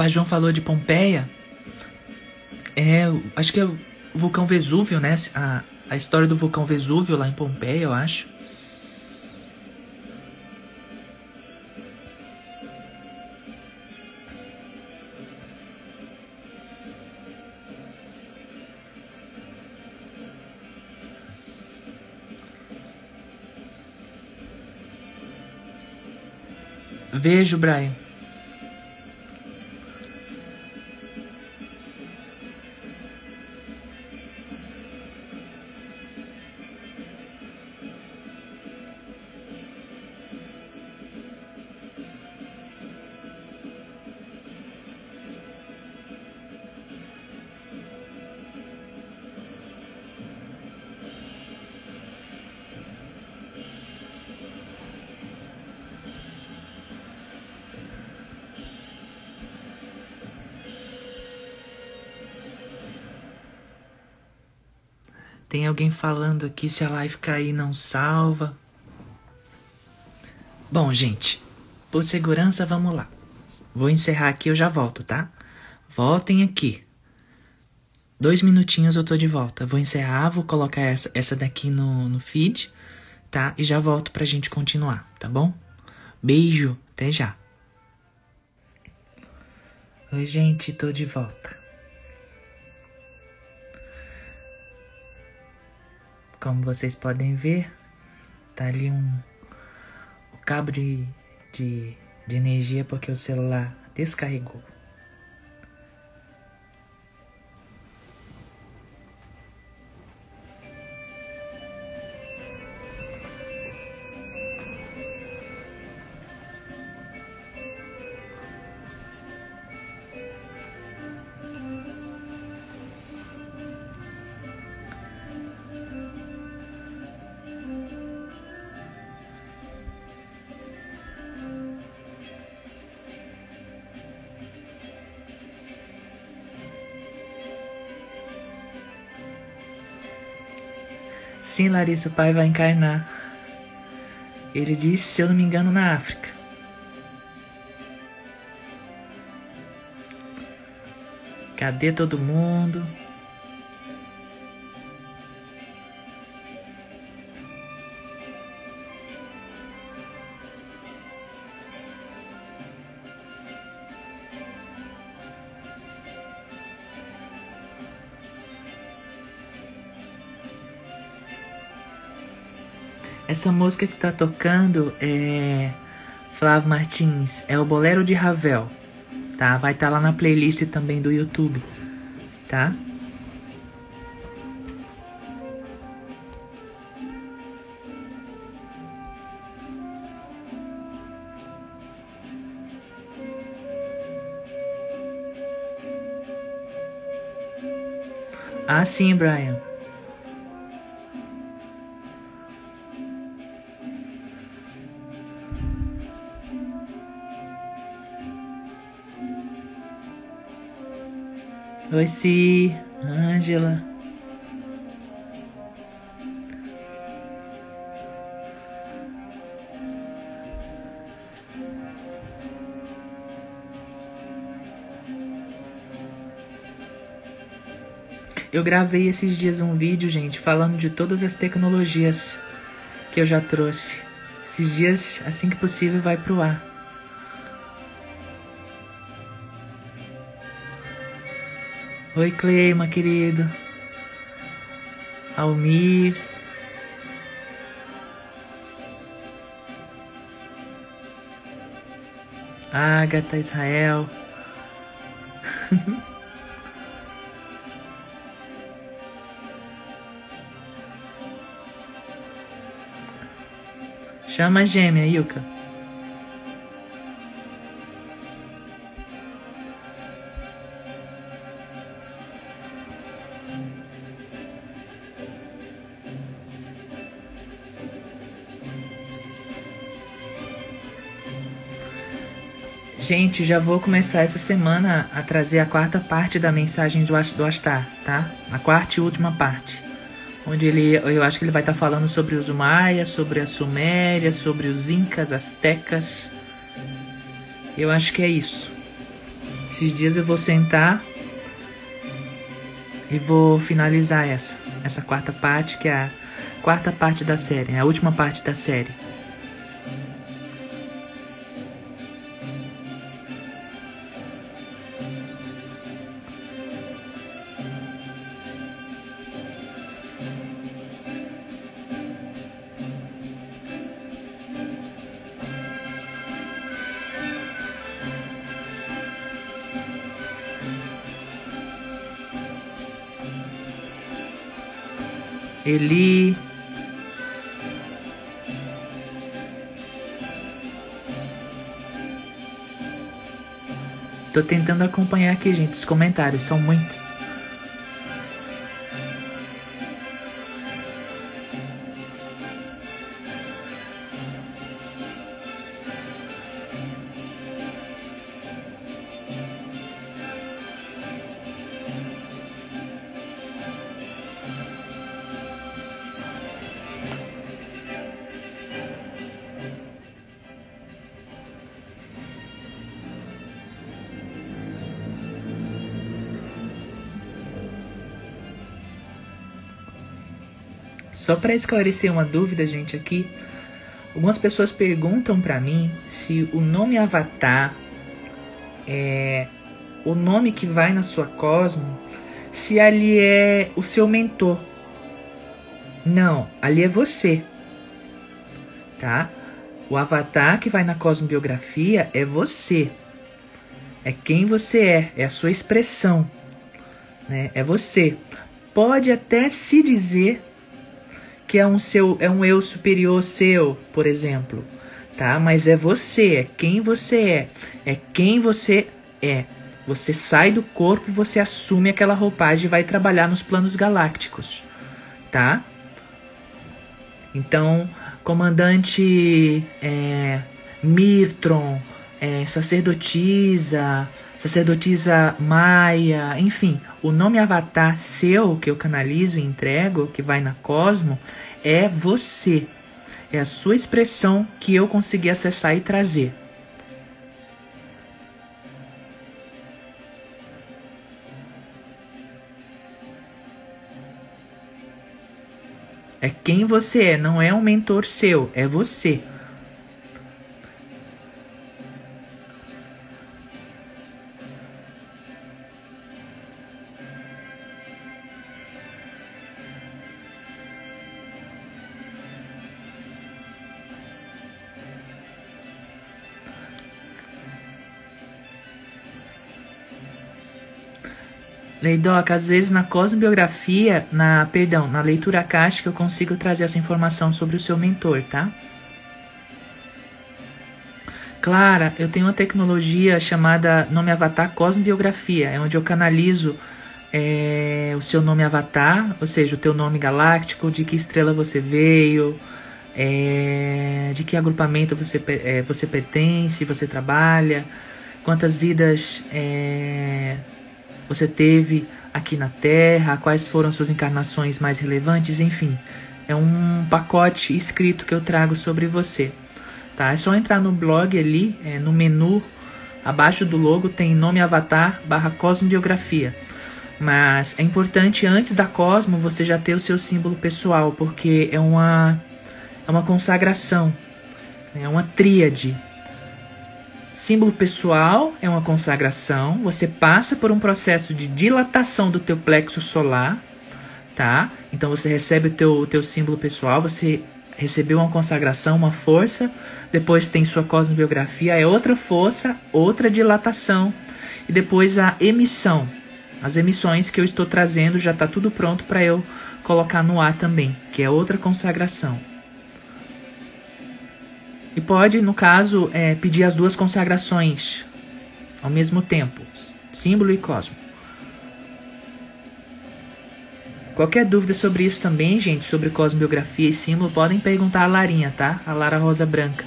João falou de Pompeia. É, acho que é o vulcão Vesúvio, né? A, a história do vulcão Vesúvio lá em Pompeia, eu acho. Vejo, Brian. Alguém falando aqui se a live cair não salva. Bom, gente, por segurança, vamos lá. Vou encerrar aqui, eu já volto, tá? Voltem aqui. Dois minutinhos eu tô de volta. Vou encerrar, vou colocar essa, essa daqui no, no feed, tá? E já volto pra gente continuar, tá bom? Beijo, até já. Oi, gente, tô de volta. Como vocês podem ver, tá ali um cabo de, de, de energia porque o celular descarregou. O pai vai encarnar. Ele disse, se eu não me engano, na África. Cadê todo mundo? Essa música que tá tocando é Flávio Martins, é o Bolero de Ravel, tá? Vai estar tá lá na playlist também do YouTube, tá? Ah, sim, Brian. Oi, Si, Ângela. Eu gravei esses dias um vídeo, gente, falando de todas as tecnologias que eu já trouxe. Esses dias, assim que possível, vai pro ar. Oi, Cleima, querido. Almir. Agatha, Israel. Chama a gêmea, Yuka. Gente, já vou começar essa semana a trazer a quarta parte da mensagem do, Astar, tá? A quarta e última parte. Onde ele, eu acho que ele vai estar tá falando sobre os Maias, sobre a Suméria, sobre os Incas, Aztecas. Eu acho que é isso. Esses dias eu vou sentar e vou finalizar essa, essa quarta parte, que é a quarta parte da série, a última parte da série. Tô tentando acompanhar aqui, gente, os comentários, são muitos. Só para esclarecer uma dúvida, gente, aqui, algumas pessoas perguntam para mim se o nome Avatar é o nome que vai na sua Cosmo, se ali é o seu mentor. Não, ali é você. Tá? O avatar que vai na cosmobiografia é você. É quem você é, é a sua expressão. Né? É você. Pode até se dizer que é um seu é um eu superior seu, por exemplo, tá? Mas é você, é quem você é, é quem você é. Você sai do corpo, você assume aquela roupagem e vai trabalhar nos planos galácticos, tá? Então, comandante é, Mirtron, é, sacerdotisa, sacerdotisa Maia, enfim, o nome avatar seu que eu canalizo e entrego, que vai na Cosmo, é você. É a sua expressão que eu consegui acessar e trazer. É quem você é, não é um mentor seu, é você. Leidoca, às vezes na cosmobiografia, na, perdão, na leitura akáshica eu consigo trazer essa informação sobre o seu mentor, tá? Clara, eu tenho uma tecnologia chamada nome avatar cosmobiografia, é onde eu canalizo é, o seu nome avatar, ou seja, o teu nome galáctico, de que estrela você veio, é, de que agrupamento você, é, você pertence, você trabalha, quantas vidas é, você teve aqui na Terra, quais foram suas encarnações mais relevantes, enfim. É um pacote escrito que eu trago sobre você. Tá? É só entrar no blog ali, é, no menu, abaixo do logo tem nome avatar barra cosmobiografia. Mas é importante antes da Cosmo você já ter o seu símbolo pessoal, porque é uma, é uma consagração, é uma tríade. Símbolo pessoal é uma consagração. Você passa por um processo de dilatação do teu plexo solar, tá? Então você recebe o teu, o teu símbolo pessoal, você recebeu uma consagração, uma força. Depois tem sua cosmobiografia, é outra força, outra dilatação. E depois a emissão. As emissões que eu estou trazendo já está tudo pronto para eu colocar no ar também, que é outra consagração. E pode, no caso, é, pedir as duas consagrações ao mesmo tempo, símbolo e cosmo. Qualquer dúvida sobre isso também, gente, sobre cosmobiografia e símbolo, podem perguntar a Larinha, tá? A Lara Rosa Branca,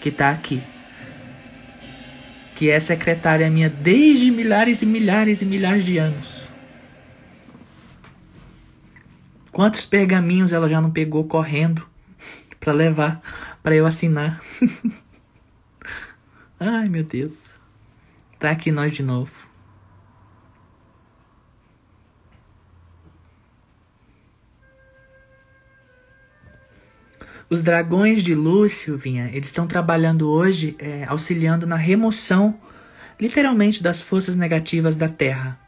que tá aqui. Que é secretária minha desde milhares e milhares e milhares de anos. Quantos pergaminhos ela já não pegou correndo para levar para eu assinar. Ai, meu Deus. Tá aqui nós de novo. Os dragões de luz, Silvinha, eles estão trabalhando hoje é, auxiliando na remoção, literalmente, das forças negativas da Terra.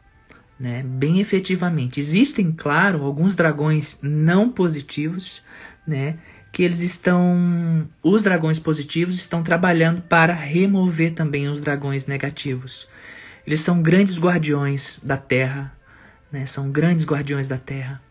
Né? Bem efetivamente. Existem, claro, alguns dragões não positivos, né? Que eles estão, os dragões positivos estão trabalhando para remover também os dragões negativos. Eles são grandes guardiões da Terra, né? São grandes guardiões da Terra.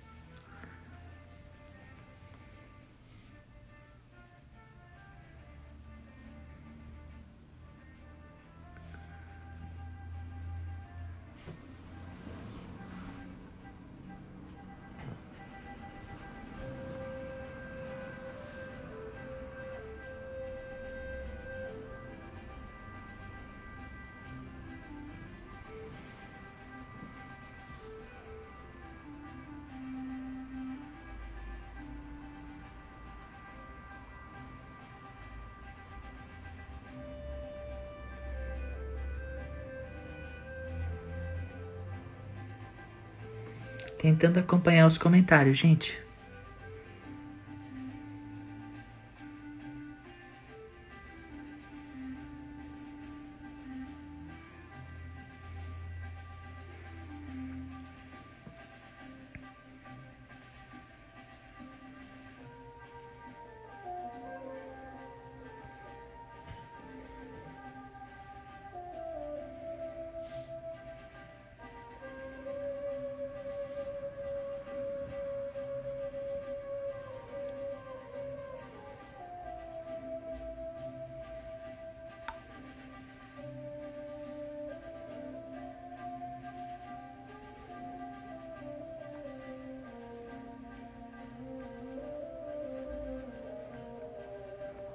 Tentando acompanhar os comentários, gente.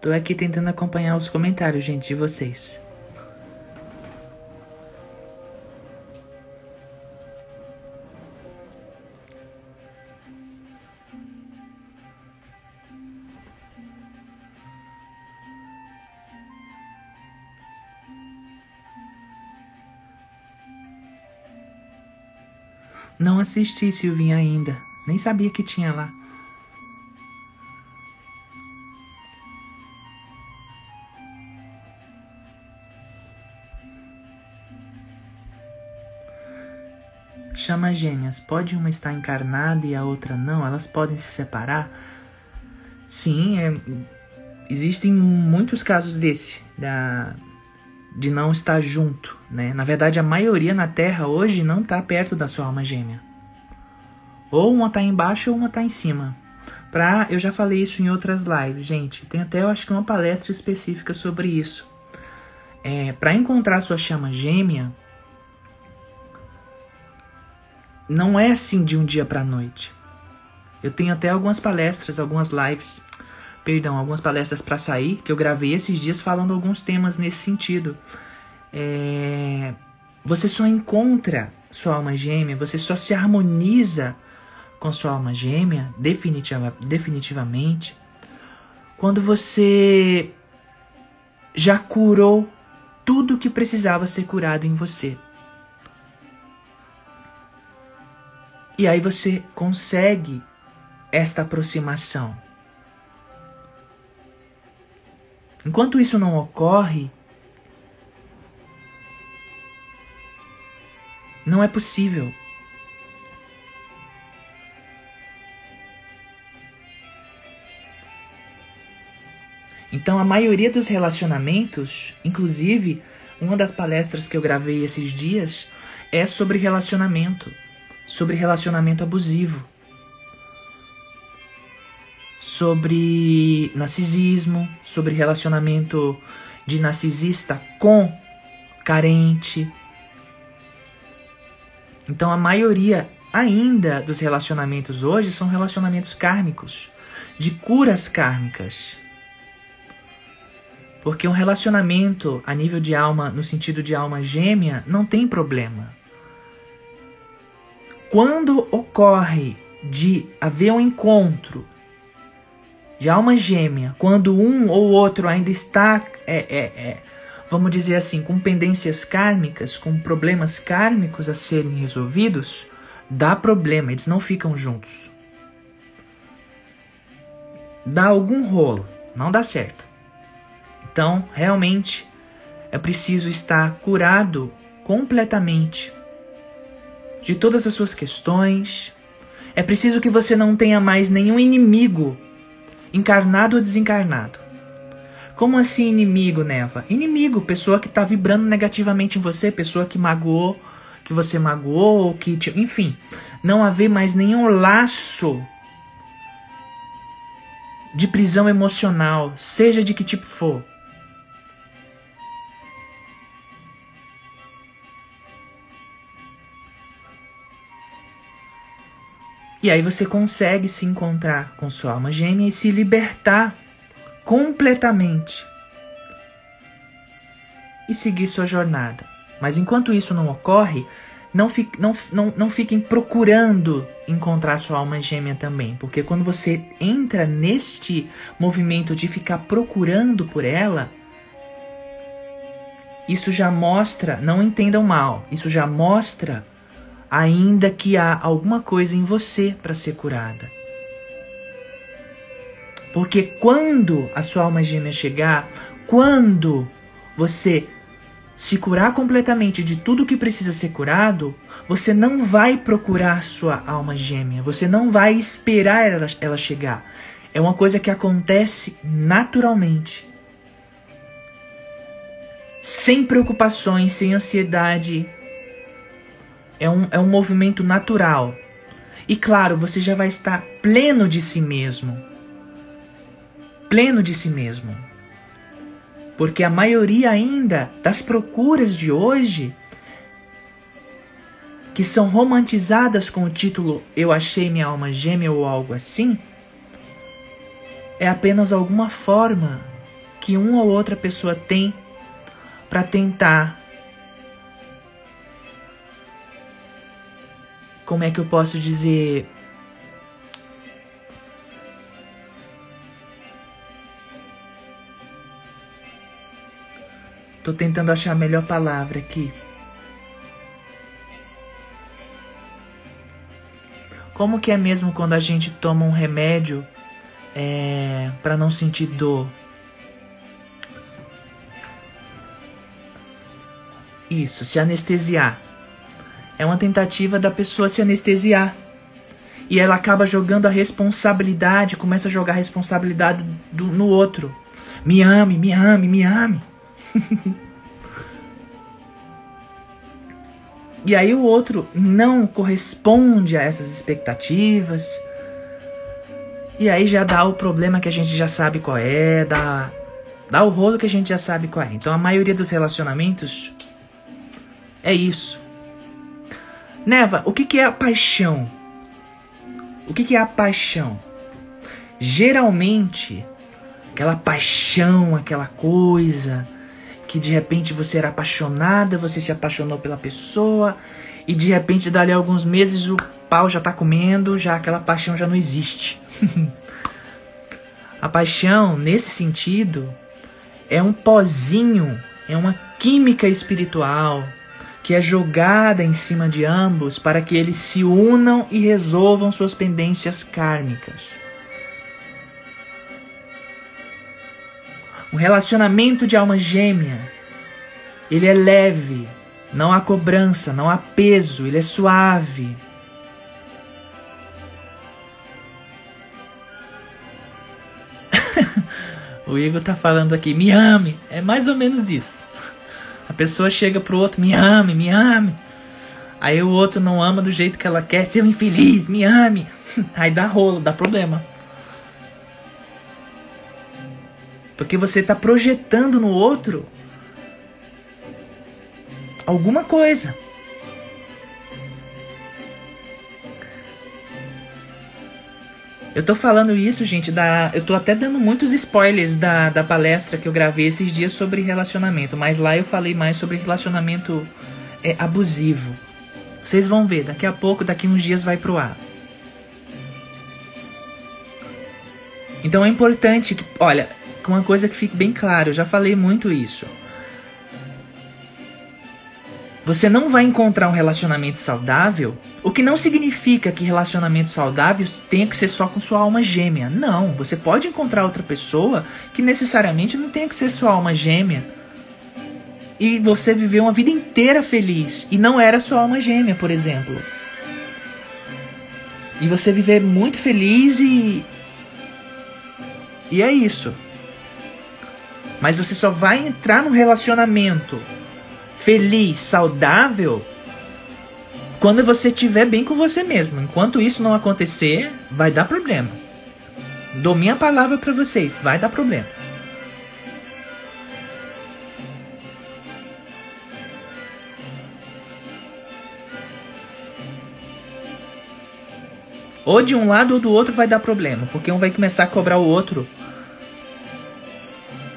Tô aqui tentando acompanhar os comentários, gente, de vocês. Não assisti Silvinha ainda. Nem sabia que tinha lá. Gêmeas, pode uma estar encarnada e a outra não? Elas podem se separar? Sim, é, existem muitos casos desse, da, de não estar junto, né? Na verdade, a maioria na Terra hoje não está perto da sua alma gêmea. Ou uma está embaixo ou uma está em cima. Pra, eu já falei isso em outras lives, gente. Tem até, eu acho que uma palestra específica sobre isso. É, para encontrar sua chama gêmea, não é assim de um dia para noite. Eu tenho até algumas palestras, algumas lives, perdão, algumas palestras para sair que eu gravei esses dias falando alguns temas nesse sentido. É... Você só encontra sua alma gêmea, você só se harmoniza com sua alma gêmea, definitiva, definitivamente, quando você já curou tudo que precisava ser curado em você. E aí você consegue esta aproximação. Enquanto isso não ocorre, não é possível. Então, a maioria dos relacionamentos, inclusive, uma das palestras que eu gravei esses dias é sobre relacionamento sobre relacionamento abusivo, sobre narcisismo, sobre relacionamento de narcisista com carente. Então a maioria ainda dos relacionamentos hoje são relacionamentos kármicos, de curas kármicas. Porque um relacionamento a nível de alma, no sentido de alma gêmea, não tem problema. Quando ocorre de haver um encontro de alma gêmea, quando um ou outro ainda está, é, é, é, vamos dizer assim, com pendências kármicas, com problemas kármicos a serem resolvidos, dá problema, eles não ficam juntos. Dá algum rolo, não dá certo. Então, realmente, é preciso estar curado completamente de todas as suas questões. É preciso que você não tenha mais nenhum inimigo, encarnado ou desencarnado. Como assim inimigo, Neva? Inimigo, pessoa que está vibrando negativamente em você, pessoa que magoou, que você magoou, que te... enfim, não haver mais nenhum laço de prisão emocional, seja de que tipo for. E aí você consegue se encontrar com sua alma gêmea e se libertar completamente e seguir sua jornada. Mas enquanto isso não ocorre, não, fique, não, não, não fiquem procurando encontrar sua alma gêmea também, porque quando você entra neste movimento de ficar procurando por ela, isso já mostra, não entendam mal, isso já mostra ainda que há alguma coisa em você para ser curada. Porque quando a sua alma gêmea chegar, quando você se curar completamente de tudo que precisa ser curado, você não vai procurar sua alma gêmea, você não vai esperar ela, ela chegar. É uma coisa que acontece naturalmente. Sem preocupações, sem ansiedade. É um, é um movimento natural. E claro, você já vai estar pleno de si mesmo. Pleno de si mesmo. Porque a maioria ainda das procuras de hoje, que são romantizadas com o título Eu achei minha alma gêmea ou algo assim, é apenas alguma forma que uma ou outra pessoa tem para tentar. Como é que eu posso dizer? Tô tentando achar a melhor palavra aqui. Como que é mesmo quando a gente toma um remédio é, para não sentir dor? Isso, se anestesiar. É uma tentativa da pessoa se anestesiar. E ela acaba jogando a responsabilidade, começa a jogar a responsabilidade do, no outro. Me ame, me ame, me ame. e aí o outro não corresponde a essas expectativas. E aí já dá o problema que a gente já sabe qual é, dá, dá o rolo que a gente já sabe qual é. Então a maioria dos relacionamentos é isso. Neva, o que, que é a paixão? O que, que é a paixão? Geralmente, aquela paixão, aquela coisa que de repente você era apaixonada, você se apaixonou pela pessoa e de repente dali a alguns meses o pau já tá comendo, já aquela paixão já não existe. a paixão, nesse sentido, é um pozinho, é uma química espiritual que é jogada em cima de ambos para que eles se unam e resolvam suas pendências kármicas. Um relacionamento de alma gêmea, ele é leve, não há cobrança, não há peso, ele é suave. o Igor tá falando aqui, me ame, é mais ou menos isso. A pessoa chega pro outro, me ame, me ame. Aí o outro não ama do jeito que ela quer, seu infeliz, me ame. Aí dá rolo, dá problema. Porque você está projetando no outro alguma coisa. Eu tô falando isso, gente, da. Eu tô até dando muitos spoilers da, da palestra que eu gravei esses dias sobre relacionamento, mas lá eu falei mais sobre relacionamento é, abusivo. Vocês vão ver, daqui a pouco, daqui uns dias vai pro ar. Então é importante que, olha, uma coisa que fique bem claro, eu já falei muito isso. Você não vai encontrar um relacionamento saudável, o que não significa que relacionamentos saudáveis tenha que ser só com sua alma gêmea. Não, você pode encontrar outra pessoa que necessariamente não tenha que ser sua alma gêmea. E você viveu uma vida inteira feliz e não era sua alma gêmea, por exemplo. E você viver muito feliz e e é isso. Mas você só vai entrar no relacionamento feliz, saudável, quando você estiver bem com você mesmo. Enquanto isso não acontecer, vai dar problema. Dou minha palavra para vocês, vai dar problema. Ou de um lado ou do outro vai dar problema, porque um vai começar a cobrar o outro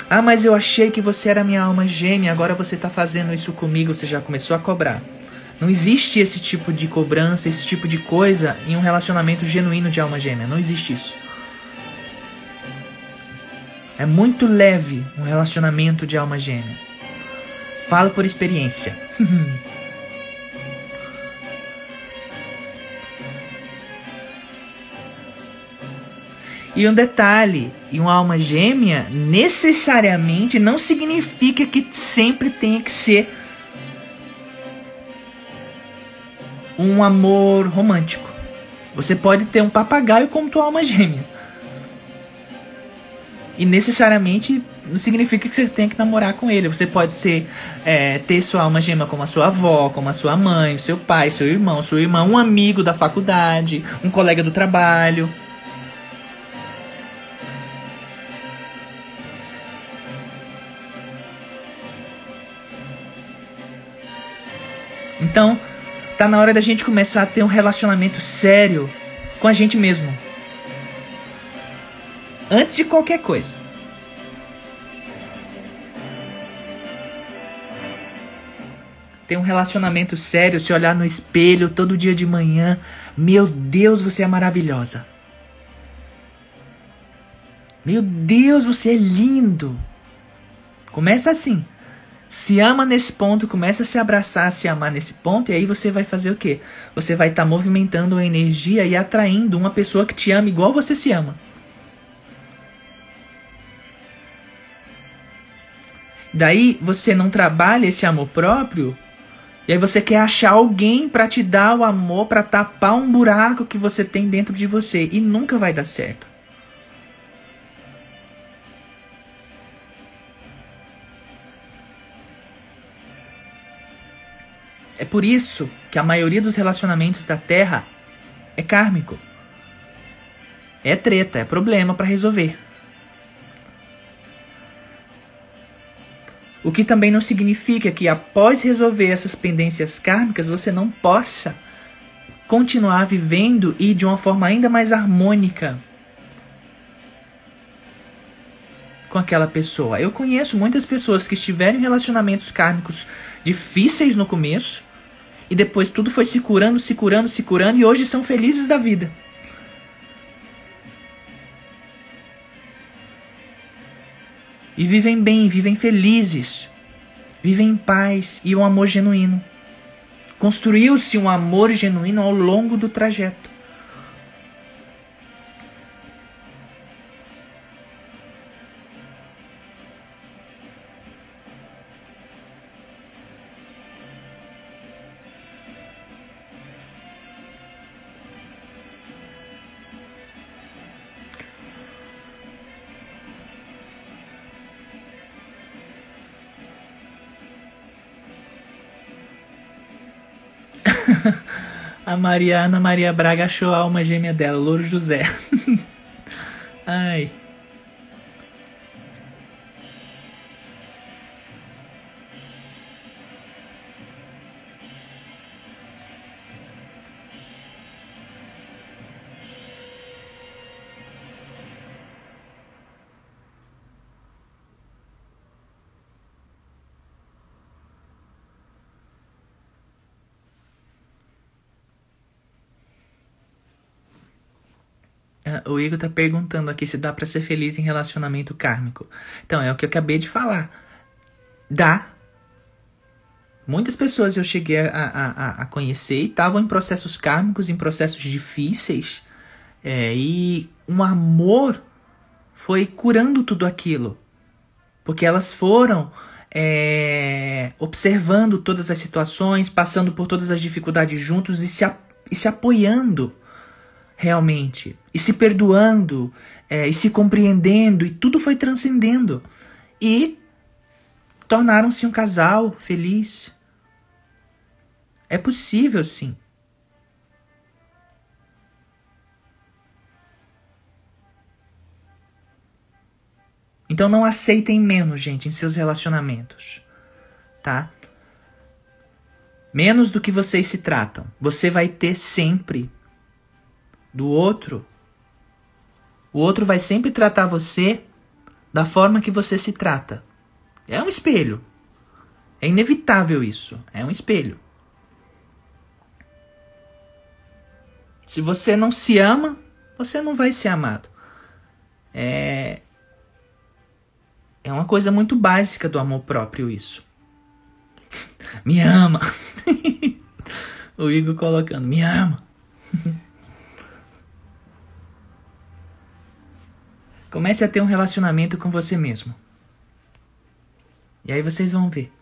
ah, mas eu achei que você era minha alma gêmea, agora você está fazendo isso comigo, você já começou a cobrar. Não existe esse tipo de cobrança, esse tipo de coisa em um relacionamento genuíno de alma gêmea. Não existe isso. É muito leve um relacionamento de alma gêmea. Falo por experiência. E um detalhe, e uma alma gêmea necessariamente não significa que sempre tenha que ser um amor romântico. Você pode ter um papagaio como tua alma gêmea. E necessariamente não significa que você tem que namorar com ele. Você pode ser é, ter sua alma gêmea como a sua avó, como a sua mãe, seu pai, seu irmão, sua irmã, um amigo da faculdade, um colega do trabalho. Então, tá na hora da gente começar a ter um relacionamento sério com a gente mesmo. Antes de qualquer coisa. Ter um relacionamento sério, se olhar no espelho todo dia de manhã. Meu Deus, você é maravilhosa. Meu Deus, você é lindo. Começa assim. Se ama nesse ponto, começa a se abraçar, a se amar nesse ponto, e aí você vai fazer o quê? Você vai estar tá movimentando a energia e atraindo uma pessoa que te ama igual você se ama. Daí você não trabalha esse amor próprio, e aí você quer achar alguém para te dar o amor, para tapar um buraco que você tem dentro de você, e nunca vai dar certo. É por isso que a maioria dos relacionamentos da Terra é kármico. É treta, é problema para resolver. O que também não significa que após resolver essas pendências kármicas você não possa continuar vivendo e de uma forma ainda mais harmônica com aquela pessoa. Eu conheço muitas pessoas que estiveram em relacionamentos kármicos difíceis no começo e depois tudo foi se curando, se curando, se curando e hoje são felizes da vida. E vivem bem, vivem felizes, vivem em paz e um amor genuíno. Construiu-se um amor genuíno ao longo do trajeto. A Mariana Maria Braga achou a alma gêmea dela, Louro José. Ai. O Igor tá perguntando aqui se dá para ser feliz em relacionamento kármico. Então, é o que eu acabei de falar. Dá. Muitas pessoas eu cheguei a, a, a conhecer e estavam em processos kármicos, em processos difíceis. É, e um amor foi curando tudo aquilo. Porque elas foram é, observando todas as situações, passando por todas as dificuldades juntos e se, e se apoiando realmente, e se perdoando, é, e se compreendendo, e tudo foi transcendendo. E tornaram-se um casal feliz. É possível, sim. Então não aceitem menos, gente, em seus relacionamentos, tá? Menos do que vocês se tratam. Você vai ter sempre do outro, o outro vai sempre tratar você da forma que você se trata. É um espelho. É inevitável isso. É um espelho. Se você não se ama, você não vai ser amado. É é uma coisa muito básica do amor próprio isso. me ama. o Igor colocando, me ama. Comece a ter um relacionamento com você mesmo. E aí vocês vão ver.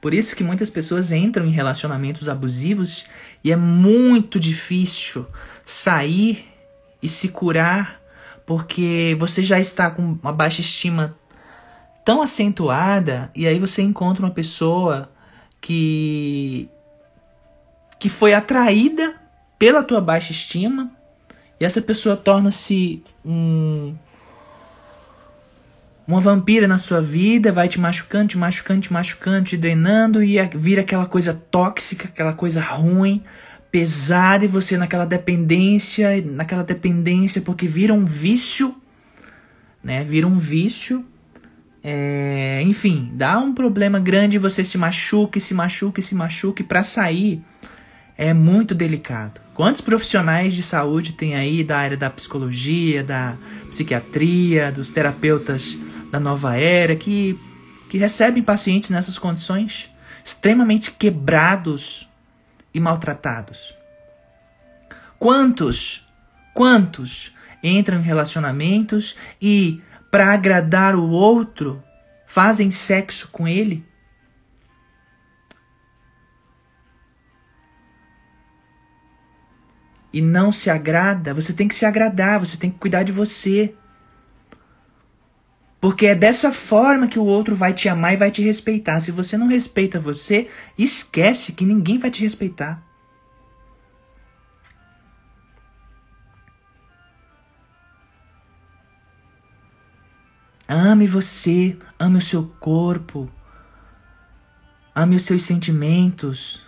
Por isso que muitas pessoas entram em relacionamentos abusivos e é muito difícil sair e se curar porque você já está com uma baixa estima tão acentuada e aí você encontra uma pessoa que que foi atraída pela tua baixa estima e essa pessoa torna-se um uma vampira na sua vida, vai te machucando, te machucando, te machucando, te drenando e vira aquela coisa tóxica, aquela coisa ruim, pesada e você naquela dependência, naquela dependência porque vira um vício, né? Vira um vício. É, enfim, dá um problema grande você se machuca, se machuca, se machuca e para sair é muito delicado. Quantos profissionais de saúde tem aí da área da psicologia, da psiquiatria, dos terapeutas da nova era que, que recebem pacientes nessas condições extremamente quebrados e maltratados. Quantos, quantos entram em relacionamentos e, para agradar o outro, fazem sexo com ele? E não se agrada, você tem que se agradar, você tem que cuidar de você. Porque é dessa forma que o outro vai te amar e vai te respeitar. Se você não respeita você, esquece que ninguém vai te respeitar. Ame você, ame o seu corpo, ame os seus sentimentos.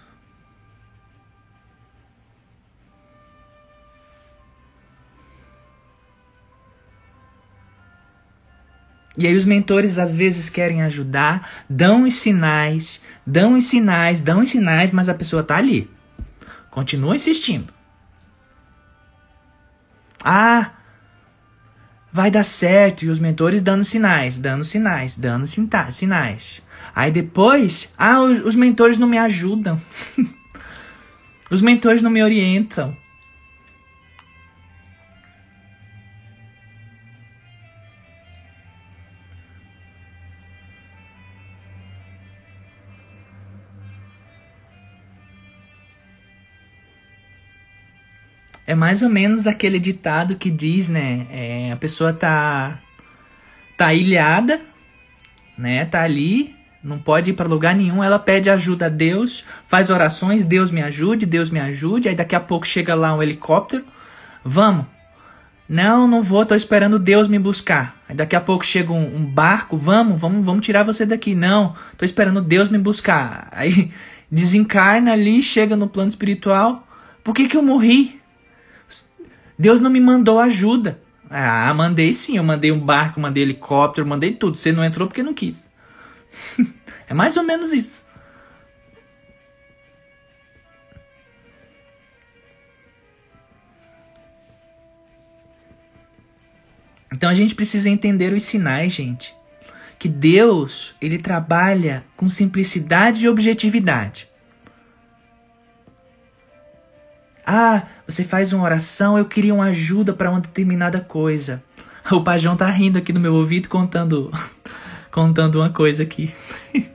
E aí os mentores às vezes querem ajudar, dão os sinais, dão os sinais, dão os sinais, mas a pessoa tá ali. Continua insistindo. Ah, vai dar certo. E os mentores dando sinais, dando sinais, dando sinais. Aí depois, ah, os, os mentores não me ajudam. os mentores não me orientam. É mais ou menos aquele ditado que diz, né? É, a pessoa tá tá ilhada, né? Tá ali, não pode ir para lugar nenhum. Ela pede ajuda a Deus, faz orações, Deus me ajude, Deus me ajude. Aí daqui a pouco chega lá um helicóptero, vamos. Não, não vou, tô esperando Deus me buscar. Aí daqui a pouco chega um, um barco, vamos, vamos, vamos tirar você daqui. Não, tô esperando Deus me buscar. Aí desencarna ali, chega no plano espiritual. Por que que eu morri? Deus não me mandou ajuda. Ah, mandei sim, eu mandei um barco, mandei helicóptero, mandei tudo. Você não entrou porque não quis. é mais ou menos isso. Então a gente precisa entender os sinais, gente. Que Deus, ele trabalha com simplicidade e objetividade. Ah, você faz uma oração, eu queria uma ajuda para uma determinada coisa. O Pajão tá rindo aqui no meu ouvido contando contando uma coisa aqui.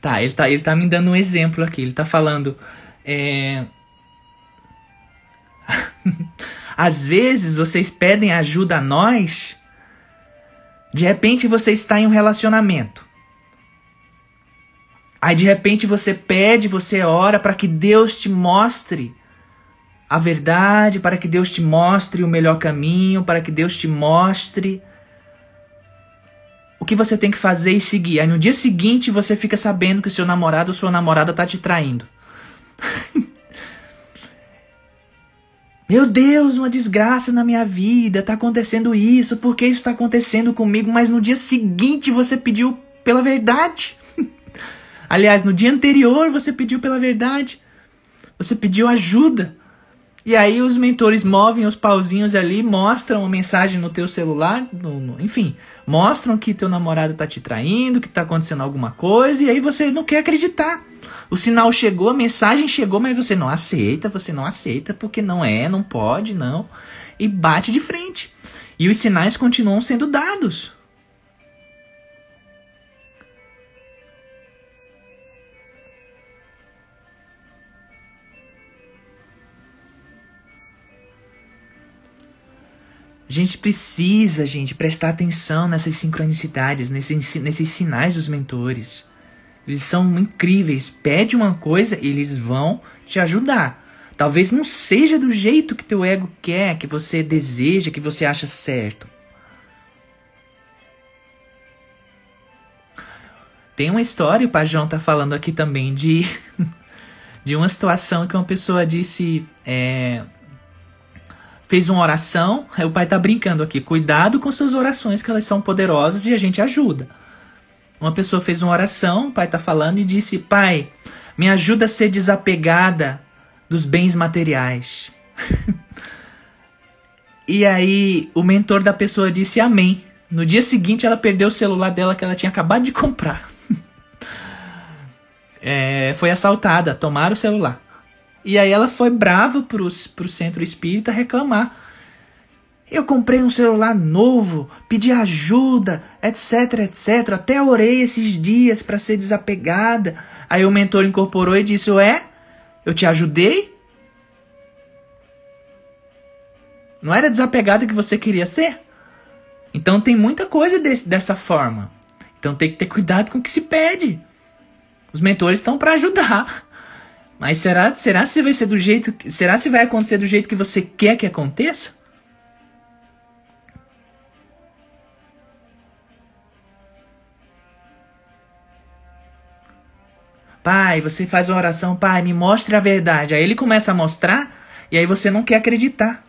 tá, ele tá, ele tá me dando um exemplo aqui. Ele tá falando. É... Às vezes vocês pedem ajuda a nós. De repente você está em um relacionamento. Aí de repente você pede, você ora para que Deus te mostre a verdade, para que Deus te mostre o melhor caminho, para que Deus te mostre o que você tem que fazer e seguir. Aí no dia seguinte você fica sabendo que seu namorado ou sua namorada tá te traindo. Meu Deus, uma desgraça na minha vida, tá acontecendo isso, por que isso tá acontecendo comigo? Mas no dia seguinte você pediu pela verdade. Aliás, no dia anterior você pediu pela verdade. Você pediu ajuda. E aí os mentores movem os pauzinhos ali, mostram a mensagem no teu celular, no, no, enfim, mostram que teu namorado tá te traindo, que tá acontecendo alguma coisa, e aí você não quer acreditar. O sinal chegou, a mensagem chegou, mas você não aceita, você não aceita, porque não é, não pode, não. E bate de frente. E os sinais continuam sendo dados. A gente precisa, gente, prestar atenção nessas sincronicidades, nesses, nesses sinais dos mentores. Eles são incríveis. Pede uma coisa, eles vão te ajudar. Talvez não seja do jeito que teu ego quer, que você deseja, que você acha certo. Tem uma história, o Pajão tá falando aqui também, de, de uma situação que uma pessoa disse. É, fez uma oração, aí o pai tá brincando aqui, cuidado com suas orações que elas são poderosas e a gente ajuda. Uma pessoa fez uma oração, o pai tá falando e disse: "Pai, me ajuda a ser desapegada dos bens materiais". e aí o mentor da pessoa disse: "Amém". No dia seguinte ela perdeu o celular dela que ela tinha acabado de comprar. é, foi assaltada, tomaram o celular. E aí ela foi brava pro, pro centro espírita reclamar. Eu comprei um celular novo, pedi ajuda, etc, etc. Até orei esses dias para ser desapegada. Aí o mentor incorporou e disse: Ué, eu te ajudei? Não era desapegada que você queria ser? Então tem muita coisa desse, dessa forma. Então tem que ter cuidado com o que se pede. Os mentores estão para ajudar. Mas será, será se vai ser do jeito, será se vai acontecer do jeito que você quer que aconteça? Pai, você faz uma oração, pai, me mostre a verdade. Aí ele começa a mostrar e aí você não quer acreditar.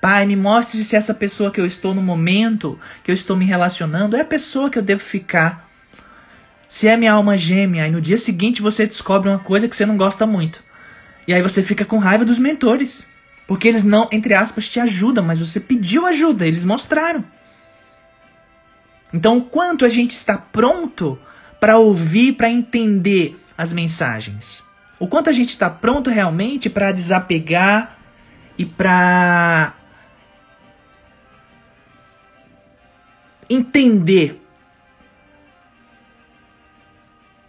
Pai, me mostre se essa pessoa que eu estou no momento, que eu estou me relacionando, é a pessoa que eu devo ficar. Se é minha alma gêmea, e no dia seguinte você descobre uma coisa que você não gosta muito. E aí você fica com raiva dos mentores. Porque eles não, entre aspas, te ajudam, mas você pediu ajuda, eles mostraram. Então, o quanto a gente está pronto para ouvir, para entender as mensagens? O quanto a gente está pronto realmente para desapegar e para entender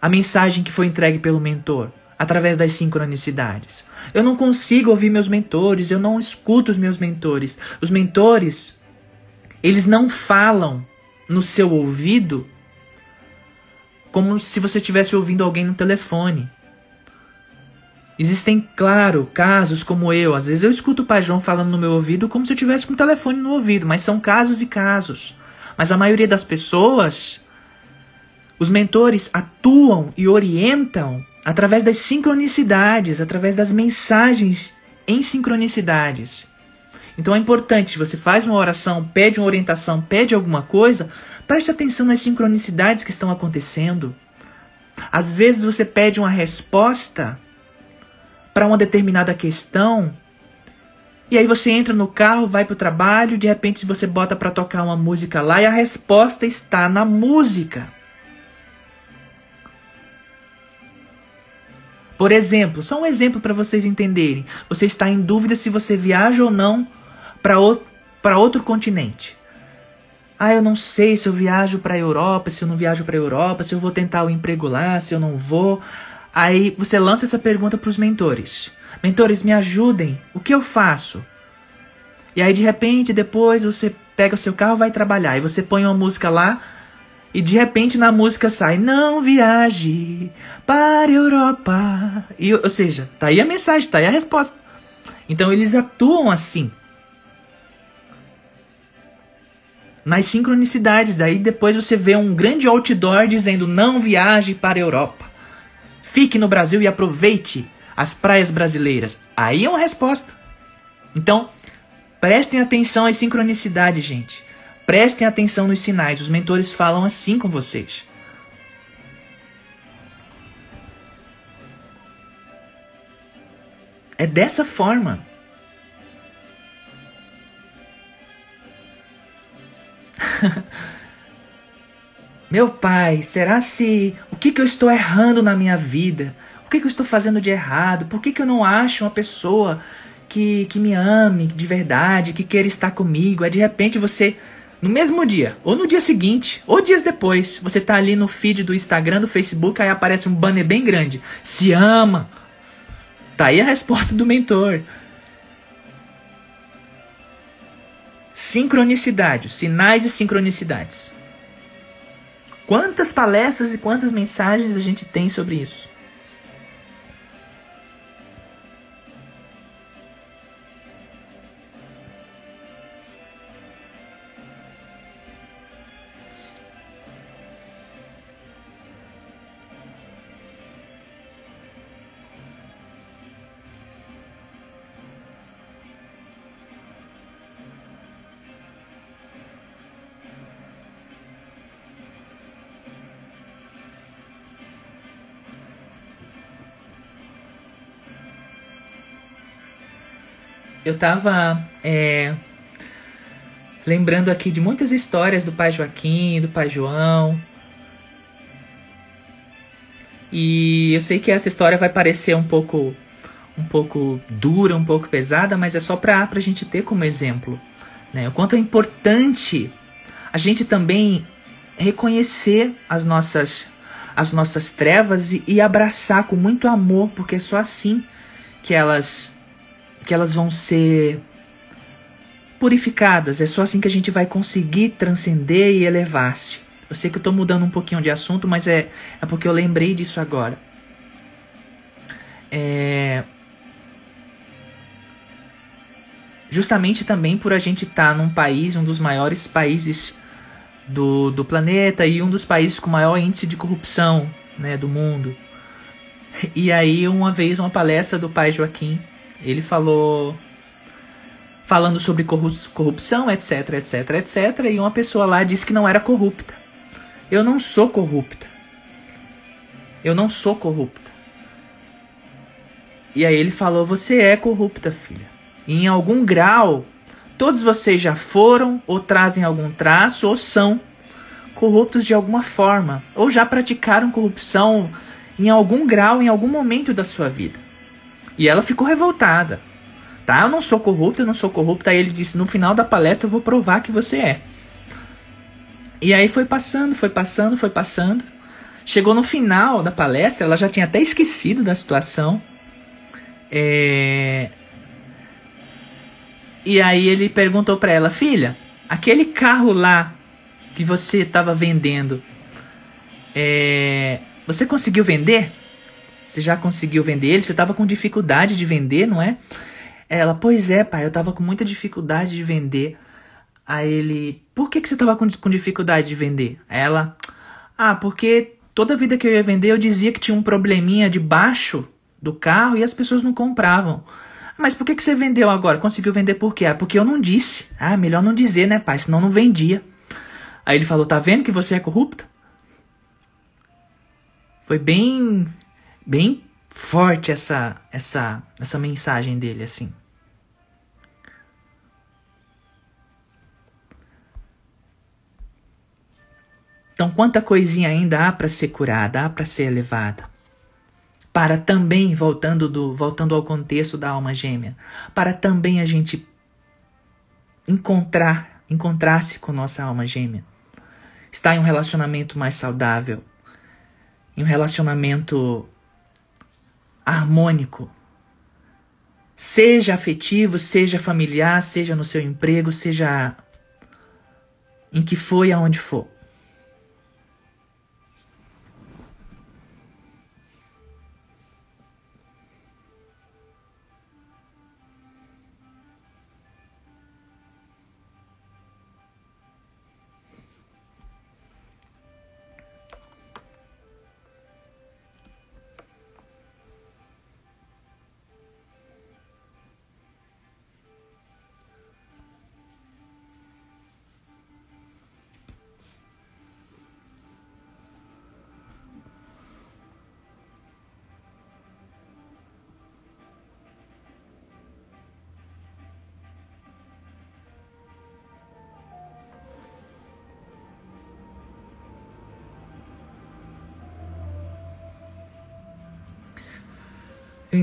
a mensagem que foi entregue pelo mentor através das sincronicidades. Eu não consigo ouvir meus mentores, eu não escuto os meus mentores. Os mentores, eles não falam no seu ouvido como se você estivesse ouvindo alguém no telefone. Existem, claro, casos como eu. Às vezes eu escuto o Pai falando no meu ouvido como se eu tivesse com o telefone no ouvido, mas são casos e casos. Mas a maioria das pessoas, os mentores atuam e orientam através das sincronicidades, através das mensagens em sincronicidades. Então é importante, você faz uma oração, pede uma orientação, pede alguma coisa, preste atenção nas sincronicidades que estão acontecendo. Às vezes você pede uma resposta para uma determinada questão e aí você entra no carro, vai pro trabalho, de repente você bota para tocar uma música lá e a resposta está na música. Por exemplo, só um exemplo para vocês entenderem. Você está em dúvida se você viaja ou não para outro, outro continente. Ah, eu não sei se eu viajo para a Europa, se eu não viajo para a Europa, se eu vou tentar o emprego lá, se eu não vou. Aí você lança essa pergunta para os mentores. Mentores, me ajudem. O que eu faço? E aí de repente depois você pega o seu carro, vai trabalhar e você põe uma música lá e de repente na música sai não viaje para a Europa. E, ou seja, tá aí a mensagem, tá aí a resposta. Então eles atuam assim. Nas sincronicidades, daí depois você vê um grande outdoor dizendo não viaje para a Europa. Fique no Brasil e aproveite as praias brasileiras? Aí é uma resposta. Então, prestem atenção às sincronicidades, gente. Prestem atenção nos sinais. Os mentores falam assim com vocês. É dessa forma. Meu pai, será se o que, que eu estou errando na minha vida? Que, que eu estou fazendo de errado? Por que, que eu não acho uma pessoa que, que me ame de verdade, que queira estar comigo? Aí de repente você, no mesmo dia, ou no dia seguinte, ou dias depois, você tá ali no feed do Instagram, do Facebook, aí aparece um banner bem grande. Se ama. Tá aí a resposta do mentor. Sincronicidade, sinais e sincronicidades. Quantas palestras e quantas mensagens a gente tem sobre isso? Eu tava é, lembrando aqui de muitas histórias do pai Joaquim, do pai João. E eu sei que essa história vai parecer um pouco um pouco dura, um pouco pesada, mas é só para a gente ter como exemplo. Né? O quanto é importante a gente também reconhecer as nossas, as nossas trevas e, e abraçar com muito amor, porque é só assim que elas que elas vão ser purificadas. É só assim que a gente vai conseguir transcender e elevar-se. Eu sei que eu estou mudando um pouquinho de assunto, mas é, é porque eu lembrei disso agora. É... Justamente também por a gente estar tá num país, um dos maiores países do, do planeta e um dos países com maior índice de corrupção né, do mundo. E aí, uma vez, uma palestra do pai Joaquim ele falou falando sobre corrupção, etc, etc, etc, e uma pessoa lá disse que não era corrupta. Eu não sou corrupta. Eu não sou corrupta. E aí ele falou: "Você é corrupta, filha. E em algum grau, todos vocês já foram ou trazem algum traço ou são corruptos de alguma forma, ou já praticaram corrupção em algum grau, em algum momento da sua vida. E ela ficou revoltada. Tá, eu não sou corrupta, eu não sou corrupta. Aí ele disse: no final da palestra eu vou provar que você é. E aí foi passando, foi passando, foi passando. Chegou no final da palestra, ela já tinha até esquecido da situação. É... E aí ele perguntou para ela: Filha, aquele carro lá que você estava vendendo, é... você conseguiu vender? Você já conseguiu vender ele? Você estava com dificuldade de vender, não é? Ela, pois é, pai, eu estava com muita dificuldade de vender. Aí ele, por que, que você estava com, com dificuldade de vender? Ela, ah, porque toda vida que eu ia vender eu dizia que tinha um probleminha debaixo do carro e as pessoas não compravam. Mas por que, que você vendeu agora? Conseguiu vender por quê? Ah, porque eu não disse. Ah, melhor não dizer, né, pai? Senão não vendia. Aí ele falou: Tá vendo que você é corrupta? Foi bem bem forte essa essa essa mensagem dele assim. Então, quanta coisinha ainda há para ser curada, há para ser elevada. Para também, voltando, do, voltando ao contexto da alma gêmea, para também a gente encontrar, encontrar-se com nossa alma gêmea. Estar em um relacionamento mais saudável, em um relacionamento harmônico. Seja afetivo, seja familiar, seja no seu emprego, seja em que for e aonde for.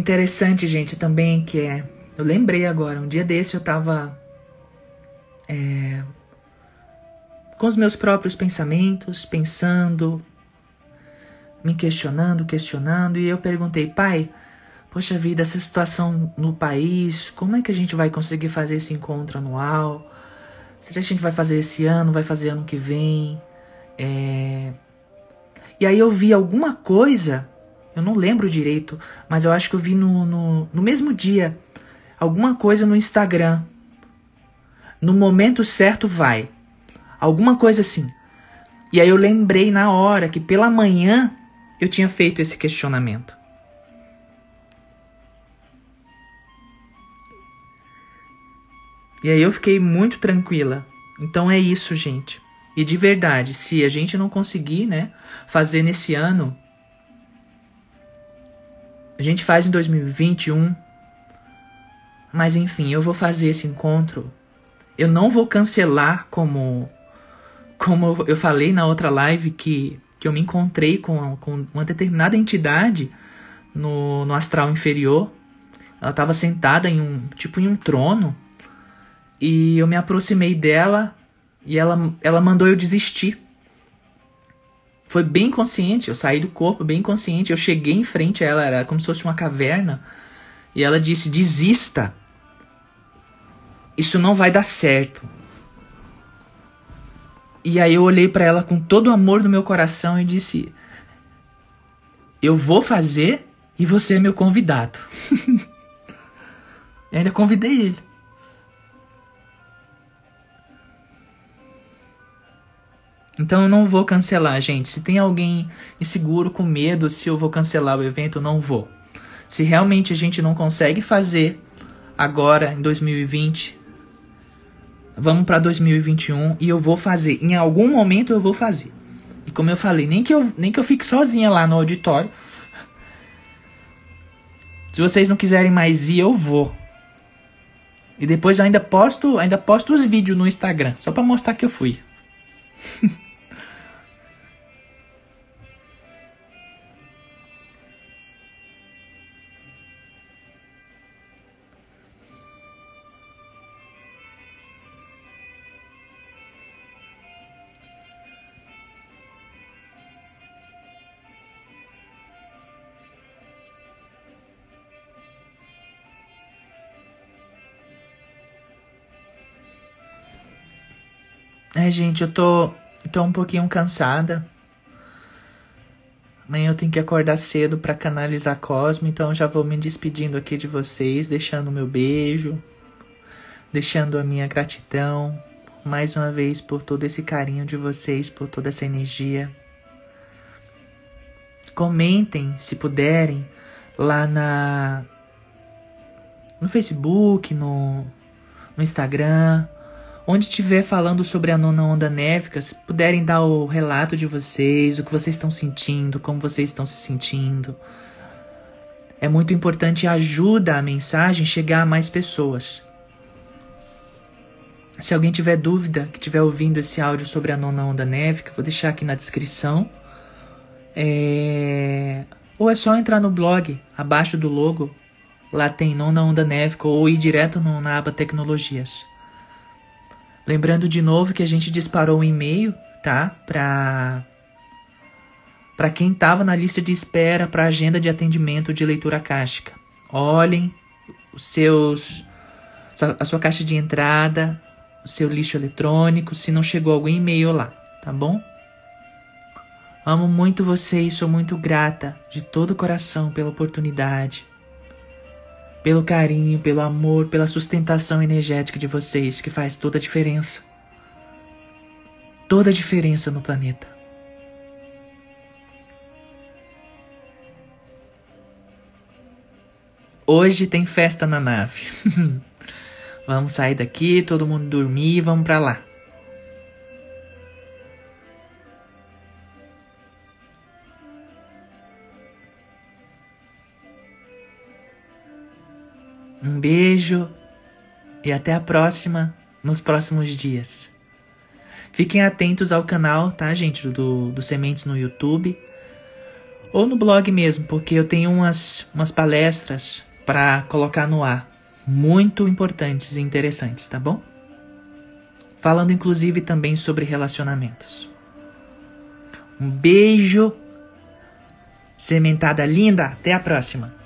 Interessante, gente, também que é. Eu lembrei agora, um dia desse eu tava. É, com os meus próprios pensamentos, pensando, me questionando, questionando, e eu perguntei, pai, poxa vida, essa situação no país, como é que a gente vai conseguir fazer esse encontro anual? Será que a gente vai fazer esse ano, vai fazer ano que vem? É... E aí eu vi alguma coisa, eu não lembro direito, mas eu acho que eu vi no, no, no mesmo dia, alguma coisa no Instagram. No momento certo vai. Alguma coisa assim. E aí eu lembrei na hora que pela manhã eu tinha feito esse questionamento. E aí eu fiquei muito tranquila. Então é isso, gente. E de verdade, se a gente não conseguir, né, fazer nesse ano, a gente faz em 2021. Mas enfim, eu vou fazer esse encontro. Eu não vou cancelar como como eu falei na outra live que, que eu me encontrei com, com uma determinada entidade no, no astral inferior. Ela estava sentada em um tipo em um trono e eu me aproximei dela e ela, ela mandou eu desistir. Foi bem consciente, eu saí do corpo bem consciente. Eu cheguei em frente a ela, era como se fosse uma caverna. E ela disse: desista. Isso não vai dar certo. E aí eu olhei para ela com todo o amor do meu coração e disse: Eu vou fazer e você é meu convidado. e ainda convidei ele. Então eu não vou cancelar, gente. Se tem alguém inseguro, com medo se eu vou cancelar o evento, eu não vou. Se realmente a gente não consegue fazer agora em 2020, vamos para 2021 e eu vou fazer. Em algum momento eu vou fazer. E como eu falei, nem que eu, nem que eu fique sozinha lá no auditório. Se vocês não quiserem mais ir, eu vou. E depois eu ainda posto, ainda posto os vídeos no Instagram, só para mostrar que eu fui. É, gente, eu tô, tô um pouquinho cansada. Amanhã eu tenho que acordar cedo para canalizar Cosmo, então já vou me despedindo aqui de vocês, deixando meu beijo, deixando a minha gratidão mais uma vez por todo esse carinho de vocês, por toda essa energia. Comentem, se puderem, lá na no Facebook, no, no Instagram, onde estiver falando sobre a nona onda néfica, se puderem dar o relato de vocês, o que vocês estão sentindo, como vocês estão se sentindo. É muito importante ajuda a mensagem chegar a mais pessoas. Se alguém tiver dúvida, que estiver ouvindo esse áudio sobre a nona onda néfica, vou deixar aqui na descrição. É... Ou é só entrar no blog, abaixo do logo. Lá tem nona onda néfica, ou ir direto no, na aba tecnologias. Lembrando de novo que a gente disparou um e-mail, tá? Para para quem estava na lista de espera para agenda de atendimento de leitura cástica. Olhem os seus a sua caixa de entrada, o seu lixo eletrônico, se não chegou algum e-mail lá, tá bom? Amo muito vocês, sou muito grata de todo o coração pela oportunidade pelo carinho, pelo amor, pela sustentação energética de vocês, que faz toda a diferença. Toda a diferença no planeta. Hoje tem festa na nave. vamos sair daqui, todo mundo dormir e vamos para lá. Um beijo e até a próxima nos próximos dias. Fiquem atentos ao canal, tá, gente, do, do Sementes no YouTube. Ou no blog mesmo, porque eu tenho umas, umas palestras para colocar no ar. Muito importantes e interessantes, tá bom? Falando inclusive também sobre relacionamentos. Um beijo, sementada linda. Até a próxima.